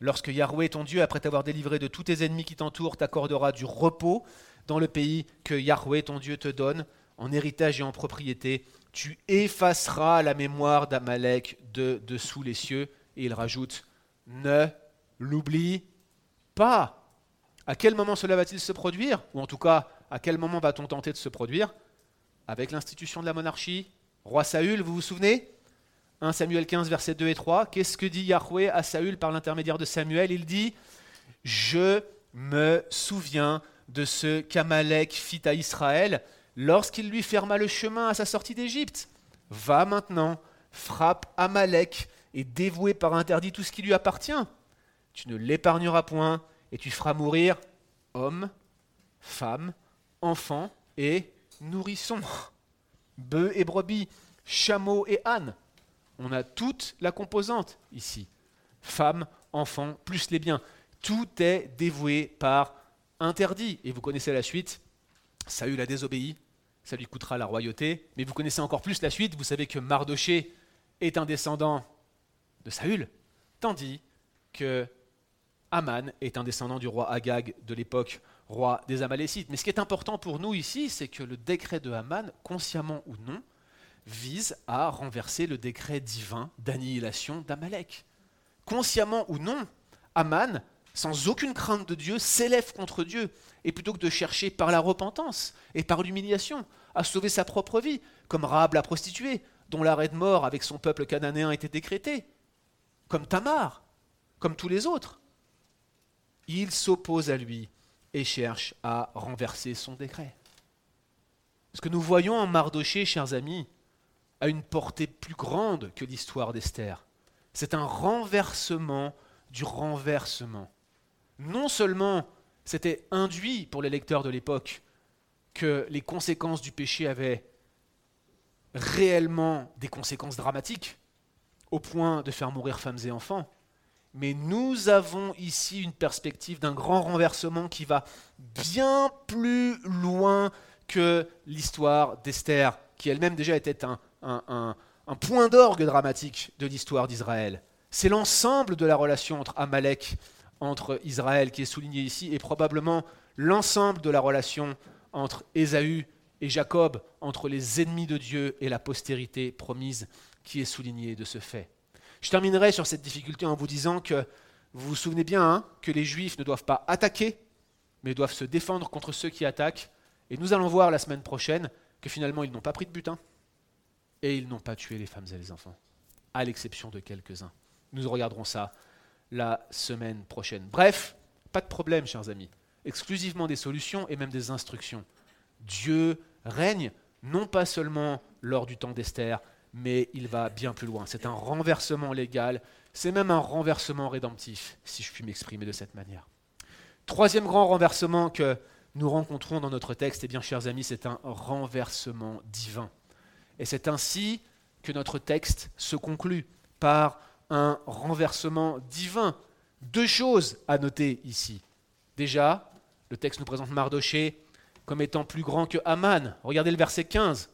Lorsque Yahweh, ton Dieu, après t'avoir délivré de tous tes ennemis qui t'entourent, t'accordera du repos dans le pays que Yahweh, ton Dieu, te donne, en héritage et en propriété, tu effaceras la mémoire d'Amalek de dessous les cieux. Et il rajoute, ne l'oublie pas. À quel moment cela va-t-il se produire? Ou en tout cas, à quel moment va-t-on tenter de se produire? Avec l'institution de la monarchie Roi Saül, vous vous souvenez? 1 Samuel 15, versets 2 et 3. Qu'est-ce que dit Yahweh à Saül par l'intermédiaire de Samuel? Il dit Je me souviens de ce qu'Amalek fit à Israël lorsqu'il lui ferma le chemin à sa sortie d'Égypte. Va maintenant, frappe Amalek et dévoué par interdit tout ce qui lui appartient. Tu ne l'épargneras point et tu feras mourir hommes, femmes, enfants et nourrissons, bœufs et brebis, chameaux et ânes on a toute la composante ici. Femmes, enfants, plus les biens. Tout est dévoué par interdit. Et vous connaissez la suite. Saül a désobéi. Ça lui coûtera la royauté. Mais vous connaissez encore plus la suite. Vous savez que Mardoché est un descendant de Saül. Tandis que Aman est un descendant du roi Agag de l'époque, roi des Amalécites. Mais ce qui est important pour nous ici, c'est que le décret de Aman, consciemment ou non, vise à renverser le décret divin d'annihilation d'Amalek. Consciemment ou non, Aman, sans aucune crainte de Dieu, s'élève contre Dieu, et plutôt que de chercher par la repentance et par l'humiliation à sauver sa propre vie, comme Rahab la prostituée, dont l'arrêt de mort avec son peuple cananéen était décrété, comme Tamar, comme tous les autres, il s'oppose à lui et cherche à renverser son décret. Ce que nous voyons en Mardoché, chers amis, a une portée plus grande que l'histoire d'Esther. C'est un renversement du renversement. Non seulement c'était induit pour les lecteurs de l'époque que les conséquences du péché avaient réellement des conséquences dramatiques, au point de faire mourir femmes et enfants, mais nous avons ici une perspective d'un grand renversement qui va bien plus loin que l'histoire d'Esther, qui elle-même déjà était un, un, point d'orgue dramatique de l'histoire d'Israël. C'est l'ensemble de la relation entre Amalek, entre Israël qui est souligné ici, et probablement l'ensemble de la relation entre Ésaü et Jacob, entre les ennemis de Dieu et la postérité promise qui est soulignée de ce fait. Je terminerai sur cette difficulté en vous disant que vous vous souvenez bien hein, que les Juifs ne doivent pas attaquer, mais doivent se défendre contre ceux qui attaquent. Et nous allons voir la semaine prochaine que finalement ils n'ont pas pris de butin et ils n'ont pas tué les femmes et les enfants, à l'exception de quelques-uns. Nous regarderons ça la semaine prochaine. Bref, pas de problème, chers amis. Exclusivement des solutions et même des instructions. Dieu règne non pas seulement lors du temps d'Esther, mais il va bien plus loin. C'est un renversement légal, c'est même un renversement rédemptif, si je puis m'exprimer de cette manière. Troisième grand renversement que nous rencontrons dans notre texte, eh bien, chers amis, c'est un renversement divin. Et c'est ainsi que notre texte se conclut par un renversement divin. Deux choses à noter ici. Déjà, le texte nous présente Mardoché comme étant plus grand que Haman. Regardez le verset 15.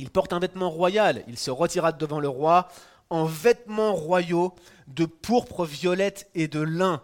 Il porte un vêtement royal, il se retira devant le roi en vêtements royaux de pourpre violette et de lin.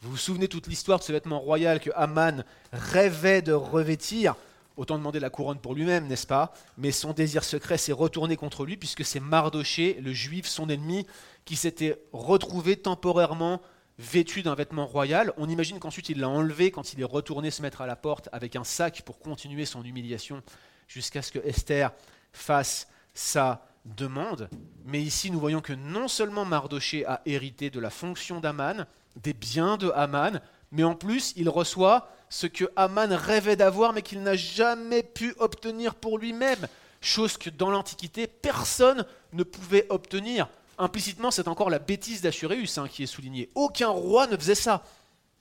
Vous vous souvenez toute l'histoire de ce vêtement royal que Haman rêvait de revêtir? Autant demander la couronne pour lui-même, n'est-ce pas? Mais son désir secret s'est retourné contre lui, puisque c'est Mardoché, le juif, son ennemi, qui s'était retrouvé temporairement vêtu d'un vêtement royal. On imagine qu'ensuite il l'a enlevé quand il est retourné se mettre à la porte avec un sac pour continuer son humiliation jusqu'à ce que Esther fasse sa demande. Mais ici, nous voyons que non seulement Mardoché a hérité de la fonction d'Aman, des biens de Haman, mais en plus, il reçoit ce que Haman rêvait d'avoir, mais qu'il n'a jamais pu obtenir pour lui-même, chose que dans l'Antiquité, personne ne pouvait obtenir. Implicitement, c'est encore la bêtise d'Assuréus hein, qui est soulignée. Aucun roi ne faisait ça.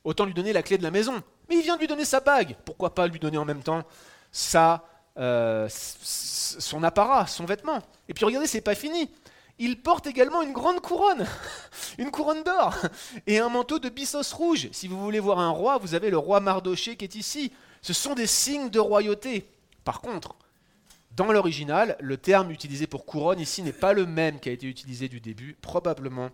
Autant lui donner la clé de la maison. Mais il vient de lui donner sa bague. Pourquoi pas lui donner en même temps sa, euh, son apparat, son vêtement Et puis regardez, c'est pas fini. Il porte également une grande couronne, une couronne d'or, et un manteau de bissos rouge. Si vous voulez voir un roi, vous avez le roi Mardoché qui est ici. Ce sont des signes de royauté. Par contre, dans l'original, le terme utilisé pour couronne ici n'est pas le même qui a été utilisé du début, probablement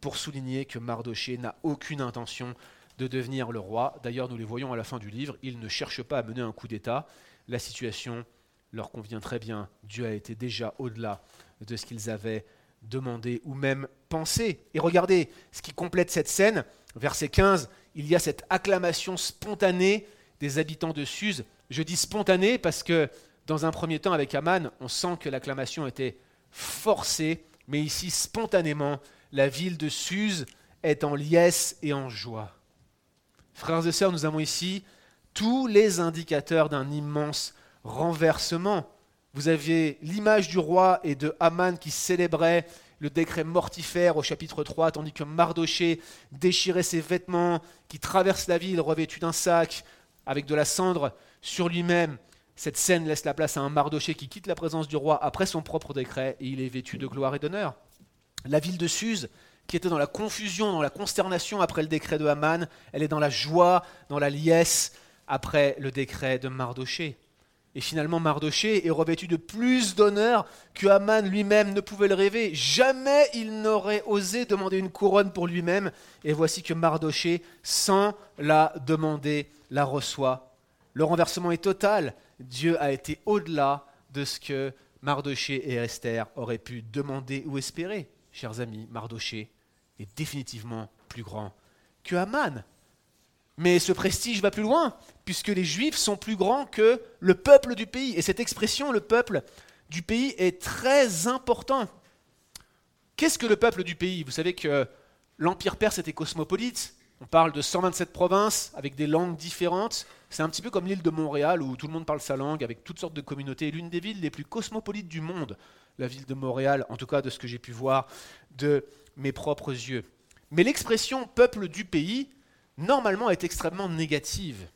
pour souligner que Mardoché n'a aucune intention de devenir le roi. D'ailleurs, nous les voyons à la fin du livre, il ne cherche pas à mener un coup d'État. La situation leur convient très bien. Dieu a été déjà au-delà de ce qu'ils avaient demandé ou même pensé. Et regardez ce qui complète cette scène, verset 15, il y a cette acclamation spontanée des habitants de Suse. Je dis spontanée parce que dans un premier temps avec Aman, on sent que l'acclamation était forcée, mais ici spontanément, la ville de Suse est en liesse et en joie. Frères et sœurs, nous avons ici tous les indicateurs d'un immense renversement. Vous aviez l'image du roi et de Haman qui célébrait le décret mortifère au chapitre 3, tandis que Mardoché déchirait ses vêtements, qui traverse la ville revêtu d'un sac avec de la cendre sur lui-même. Cette scène laisse la place à un Mardoché qui quitte la présence du roi après son propre décret et il est vêtu de gloire et d'honneur. La ville de Suse, qui était dans la confusion, dans la consternation après le décret de Haman, elle est dans la joie, dans la liesse après le décret de Mardoché. Et finalement, Mardoché est revêtu de plus d'honneur que Haman lui-même ne pouvait le rêver. Jamais il n'aurait osé demander une couronne pour lui-même. Et voici que Mardoché, sans la demander, la reçoit. Le renversement est total. Dieu a été au-delà de ce que Mardoché et Esther auraient pu demander ou espérer. Chers amis, Mardoché est définitivement plus grand que Haman. Mais ce prestige va plus loin, puisque les Juifs sont plus grands que le peuple du pays. Et cette expression, le peuple du pays, est très important. Qu'est-ce que le peuple du pays? Vous savez que l'Empire perse était cosmopolite. On parle de 127 provinces avec des langues différentes. C'est un petit peu comme l'île de Montréal où tout le monde parle sa langue avec toutes sortes de communautés. L'une des villes les plus cosmopolites du monde, la ville de Montréal, en tout cas de ce que j'ai pu voir de mes propres yeux. Mais l'expression peuple du pays normalement est extrêmement négative.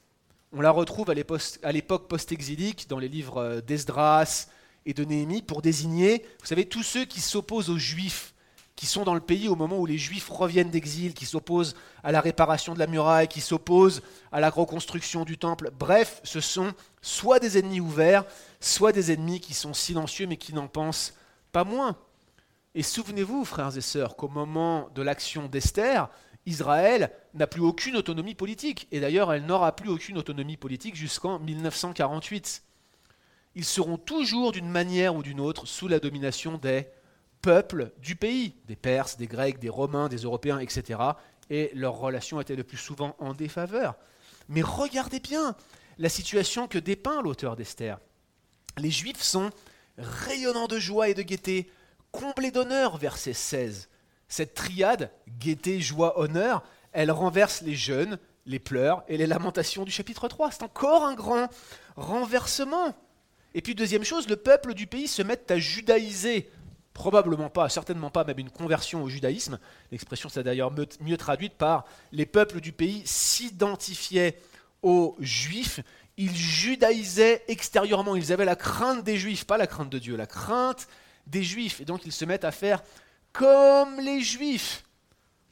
On la retrouve à l'époque post-exilique dans les livres euh, d'Esdras et de Néhémie pour désigner, vous savez, tous ceux qui s'opposent aux Juifs, qui sont dans le pays au moment où les Juifs reviennent d'exil, qui s'opposent à la réparation de la muraille, qui s'opposent à la reconstruction du temple. Bref, ce sont soit des ennemis ouverts, soit des ennemis qui sont silencieux mais qui n'en pensent pas moins. Et souvenez-vous, frères et sœurs, qu'au moment de l'action d'Esther, Israël n'a plus aucune autonomie politique. Et d'ailleurs, elle n'aura plus aucune autonomie politique jusqu'en 1948. Ils seront toujours, d'une manière ou d'une autre, sous la domination des peuples du pays, des Perses, des Grecs, des Romains, des Européens, etc. Et leur relation était le plus souvent en défaveur. Mais regardez bien la situation que dépeint l'auteur d'Esther. Les Juifs sont rayonnants de joie et de gaieté, comblés d'honneur, verset 16. Cette triade, gaieté, joie, honneur, elle renverse les jeûnes, les pleurs et les lamentations du chapitre 3. C'est encore un grand renversement. Et puis deuxième chose, le peuple du pays se met à judaïser. Probablement pas, certainement pas même une conversion au judaïsme. L'expression s'est d'ailleurs mieux traduite par les peuples du pays s'identifiaient aux juifs. Ils judaïsaient extérieurement. Ils avaient la crainte des juifs, pas la crainte de Dieu, la crainte des juifs. Et donc ils se mettent à faire comme les juifs.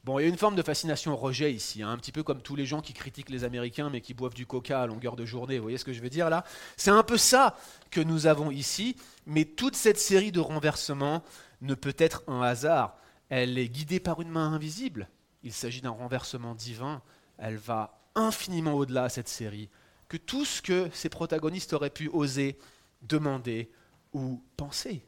Bon, il y a une forme de fascination rejet ici, hein, un petit peu comme tous les gens qui critiquent les Américains mais qui boivent du coca à longueur de journée. Vous voyez ce que je veux dire là C'est un peu ça que nous avons ici, mais toute cette série de renversements ne peut être un hasard. Elle est guidée par une main invisible. Il s'agit d'un renversement divin. Elle va infiniment au-delà, cette série, que tout ce que ces protagonistes auraient pu oser, demander ou penser.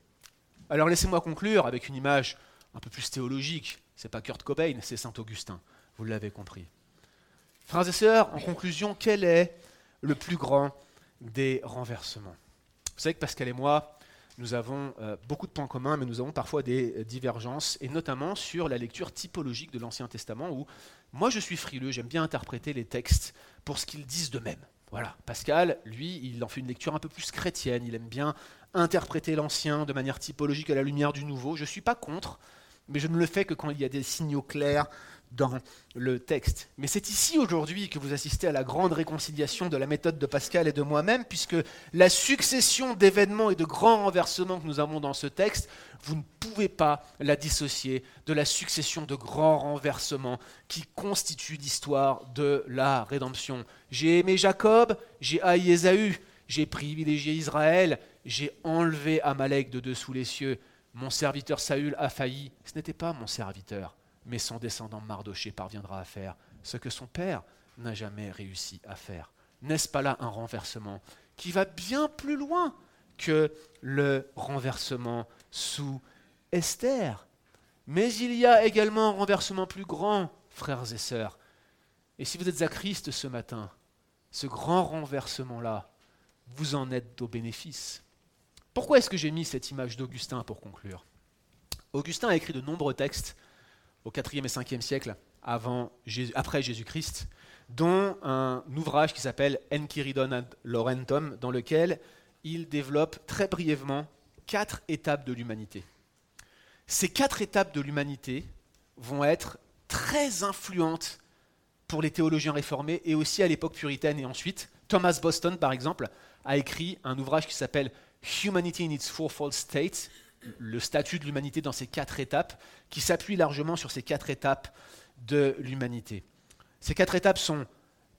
Alors laissez-moi conclure avec une image un peu plus théologique. C'est pas Kurt Cobain, c'est Saint Augustin. Vous l'avez compris. Frères et sœurs, en conclusion, quel est le plus grand des renversements? Vous savez que Pascal et moi, nous avons euh, beaucoup de points communs, mais nous avons parfois des divergences, et notamment sur la lecture typologique de l'Ancien Testament, où moi je suis frileux, j'aime bien interpréter les textes pour ce qu'ils disent d'eux-mêmes. Voilà, Pascal, lui, il en fait une lecture un peu plus chrétienne, il aime bien interpréter l'Ancien de manière typologique à la lumière du Nouveau. Je ne suis pas contre, mais je ne le fais que quand il y a des signaux clairs dans le texte. Mais c'est ici aujourd'hui que vous assistez à la grande réconciliation de la méthode de Pascal et de moi-même, puisque la succession d'événements et de grands renversements que nous avons dans ce texte, vous ne pouvez pas la dissocier de la succession de grands renversements qui constituent l'histoire de la rédemption. J'ai aimé Jacob, j'ai haï Ésaü, j'ai privilégié Israël, j'ai enlevé Amalek de dessous les cieux. Mon serviteur Saül a failli. Ce n'était pas mon serviteur mais son descendant Mardoché parviendra à faire ce que son père n'a jamais réussi à faire. N'est-ce pas là un renversement qui va bien plus loin que le renversement sous Esther? Mais il y a également un renversement plus grand, frères et sœurs. Et si vous êtes à Christ ce matin, ce grand renversement-là, vous en êtes au bénéfice. Pourquoi est-ce que j'ai mis cette image d'Augustin pour conclure? Augustin a écrit de nombreux textes au 4e et 5e siècle après Jésus-Christ, dont un ouvrage qui s'appelle Enchiridion ad Laurentum, dans lequel il développe très brièvement quatre étapes de l'humanité. Ces quatre étapes de l'humanité vont être très influentes pour les théologiens réformés et aussi à l'époque puritaine et ensuite. Thomas Boston, par exemple, a écrit un ouvrage qui s'appelle Humanity in its Fourfold State, le statut de l'humanité dans ces quatre étapes, qui s'appuie largement sur ces quatre étapes de l'humanité. Ces quatre étapes sont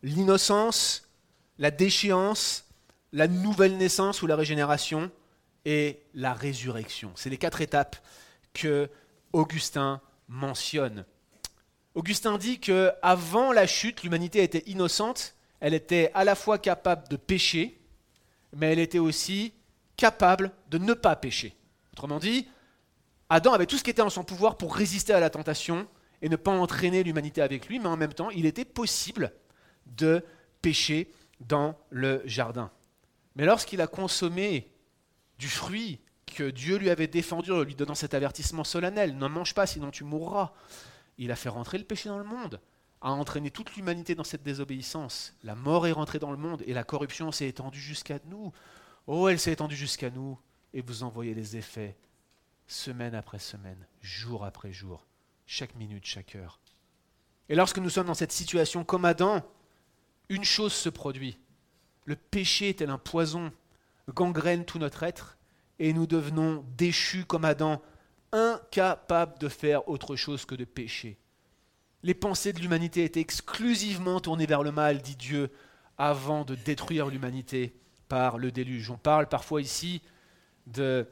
l'innocence, la déchéance, la nouvelle naissance ou la régénération et la résurrection. C'est les quatre étapes que Augustin mentionne. Augustin dit que avant la chute, l'humanité était innocente, elle était à la fois capable de pécher, mais elle était aussi capable de ne pas pécher. Autrement dit, Adam avait tout ce qui était en son pouvoir pour résister à la tentation et ne pas entraîner l'humanité avec lui, mais en même temps, il était possible de pécher dans le jardin. Mais lorsqu'il a consommé du fruit que Dieu lui avait défendu en lui donnant cet avertissement solennel, n'en mange pas sinon tu mourras, il a fait rentrer le péché dans le monde, a entraîné toute l'humanité dans cette désobéissance. La mort est rentrée dans le monde et la corruption s'est étendue jusqu'à nous. Oh, elle s'est étendue jusqu'à nous et vous en voyez les effets semaine après semaine, jour après jour, chaque minute, chaque heure. Et lorsque nous sommes dans cette situation comme Adam, une chose se produit. Le péché tel un poison gangrène tout notre être et nous devenons déchus comme Adam, incapables de faire autre chose que de pécher. Les pensées de l'humanité étaient exclusivement tournées vers le mal, dit Dieu, avant de détruire l'humanité par le déluge. On parle parfois ici de,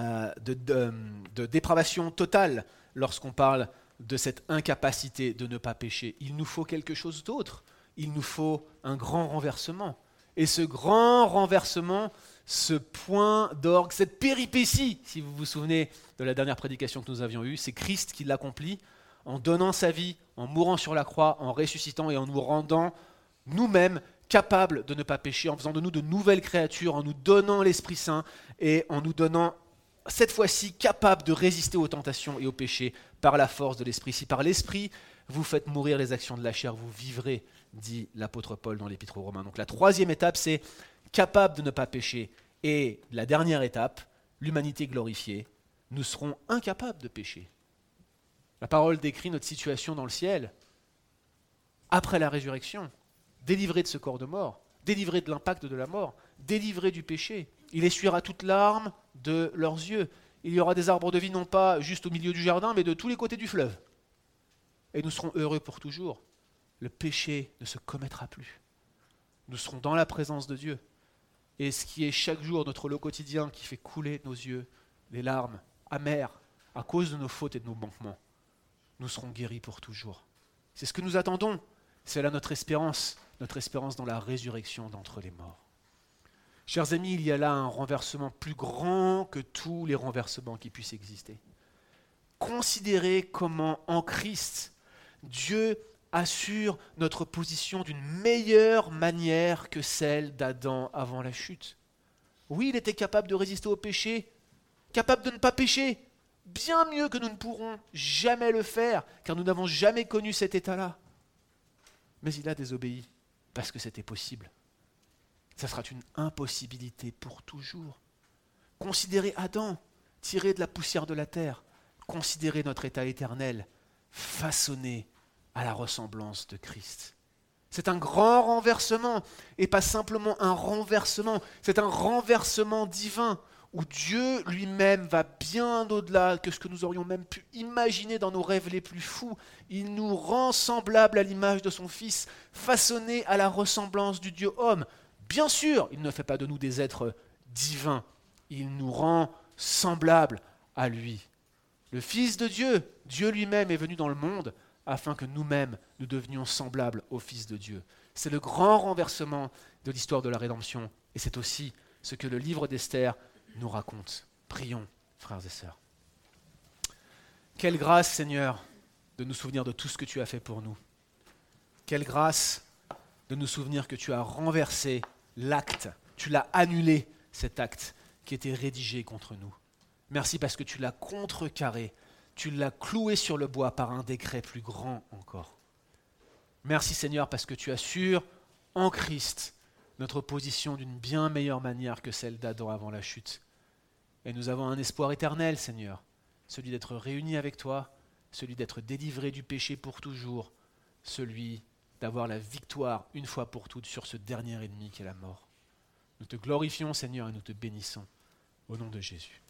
euh, de, dépravation totale lorsqu'on parle de cette incapacité de ne pas pécher. Il nous faut quelque chose d'autre. Il nous faut un grand renversement. Et ce grand renversement, ce point d'orgue, cette péripétie, si vous vous souvenez de la dernière prédication que nous avions eue, c'est Christ qui l'accomplit en donnant sa vie, en mourant sur la croix, en ressuscitant et en nous rendant nous-mêmes capables de ne pas pécher, en faisant de nous de nouvelles créatures, en nous donnant l'Esprit Saint et en nous donnant cette fois-ci capables de résister aux tentations et aux péchés par la force de l'Esprit. Si par l'Esprit vous faites mourir les actions de la chair, vous vivrez, dit l'apôtre Paul dans l'Épître aux Romains. Donc la troisième étape, c'est capable de ne pas pécher. Et la dernière étape, l'humanité glorifiée, nous serons incapables de pécher. La parole décrit notre situation dans le ciel après la résurrection délivré de ce corps de mort, délivré de l'impact de la mort, délivré du péché. Il essuiera toutes larmes de leurs yeux. Il y aura des arbres de vie non pas juste au milieu du jardin, mais de tous les côtés du fleuve. Et nous serons heureux pour toujours. Le péché ne se commettra plus. Nous serons dans la présence de Dieu. Et ce qui est chaque jour notre lot quotidien qui fait couler nos yeux, les larmes amères à cause de nos fautes et de nos manquements, nous serons guéris pour toujours. C'est ce que nous attendons. C'est là notre espérance notre espérance dans la résurrection d'entre les morts. Chers amis, il y a là un renversement plus grand que tous les renversements qui puissent exister. Considérez comment en Christ, Dieu assure notre position d'une meilleure manière que celle d'Adam avant la chute. Oui, il était capable de résister au péché, capable de ne pas pécher, bien mieux que nous ne pourrons jamais le faire, car nous n'avons jamais connu cet état-là. Mais il a désobéi parce que c'était possible. Ça sera une impossibilité pour toujours. Considérez Adam, tiré de la poussière de la terre. Considérez notre état éternel, façonné à la ressemblance de Christ. C'est un grand renversement, et pas simplement un renversement, c'est un renversement divin où Dieu lui-même va bien au-delà que ce que nous aurions même pu imaginer dans nos rêves les plus fous. Il nous rend semblables à l'image de son Fils, façonnés à la ressemblance du Dieu homme. Bien sûr, il ne fait pas de nous des êtres divins, il nous rend semblables à lui. Le Fils de Dieu, Dieu lui-même est venu dans le monde afin que nous-mêmes nous devenions semblables au Fils de Dieu. C'est le grand renversement de l'histoire de la rédemption et c'est aussi ce que le livre d'Esther nous raconte. Prions, frères et sœurs. Quelle grâce, Seigneur, de nous souvenir de tout ce que tu as fait pour nous. Quelle grâce de nous souvenir que tu as renversé l'acte, tu l'as annulé, cet acte qui était rédigé contre nous. Merci parce que tu l'as contrecarré, tu l'as cloué sur le bois par un décret plus grand encore. Merci Seigneur parce que tu assures en Christ notre position d'une bien meilleure manière que celle d'Adam avant la chute. Et nous avons un espoir éternel, Seigneur, celui d'être réunis avec toi, celui d'être délivré du péché pour toujours, celui d'avoir la victoire une fois pour toutes sur ce dernier ennemi qui est la mort. Nous te glorifions, Seigneur, et nous te bénissons. Au nom de Jésus.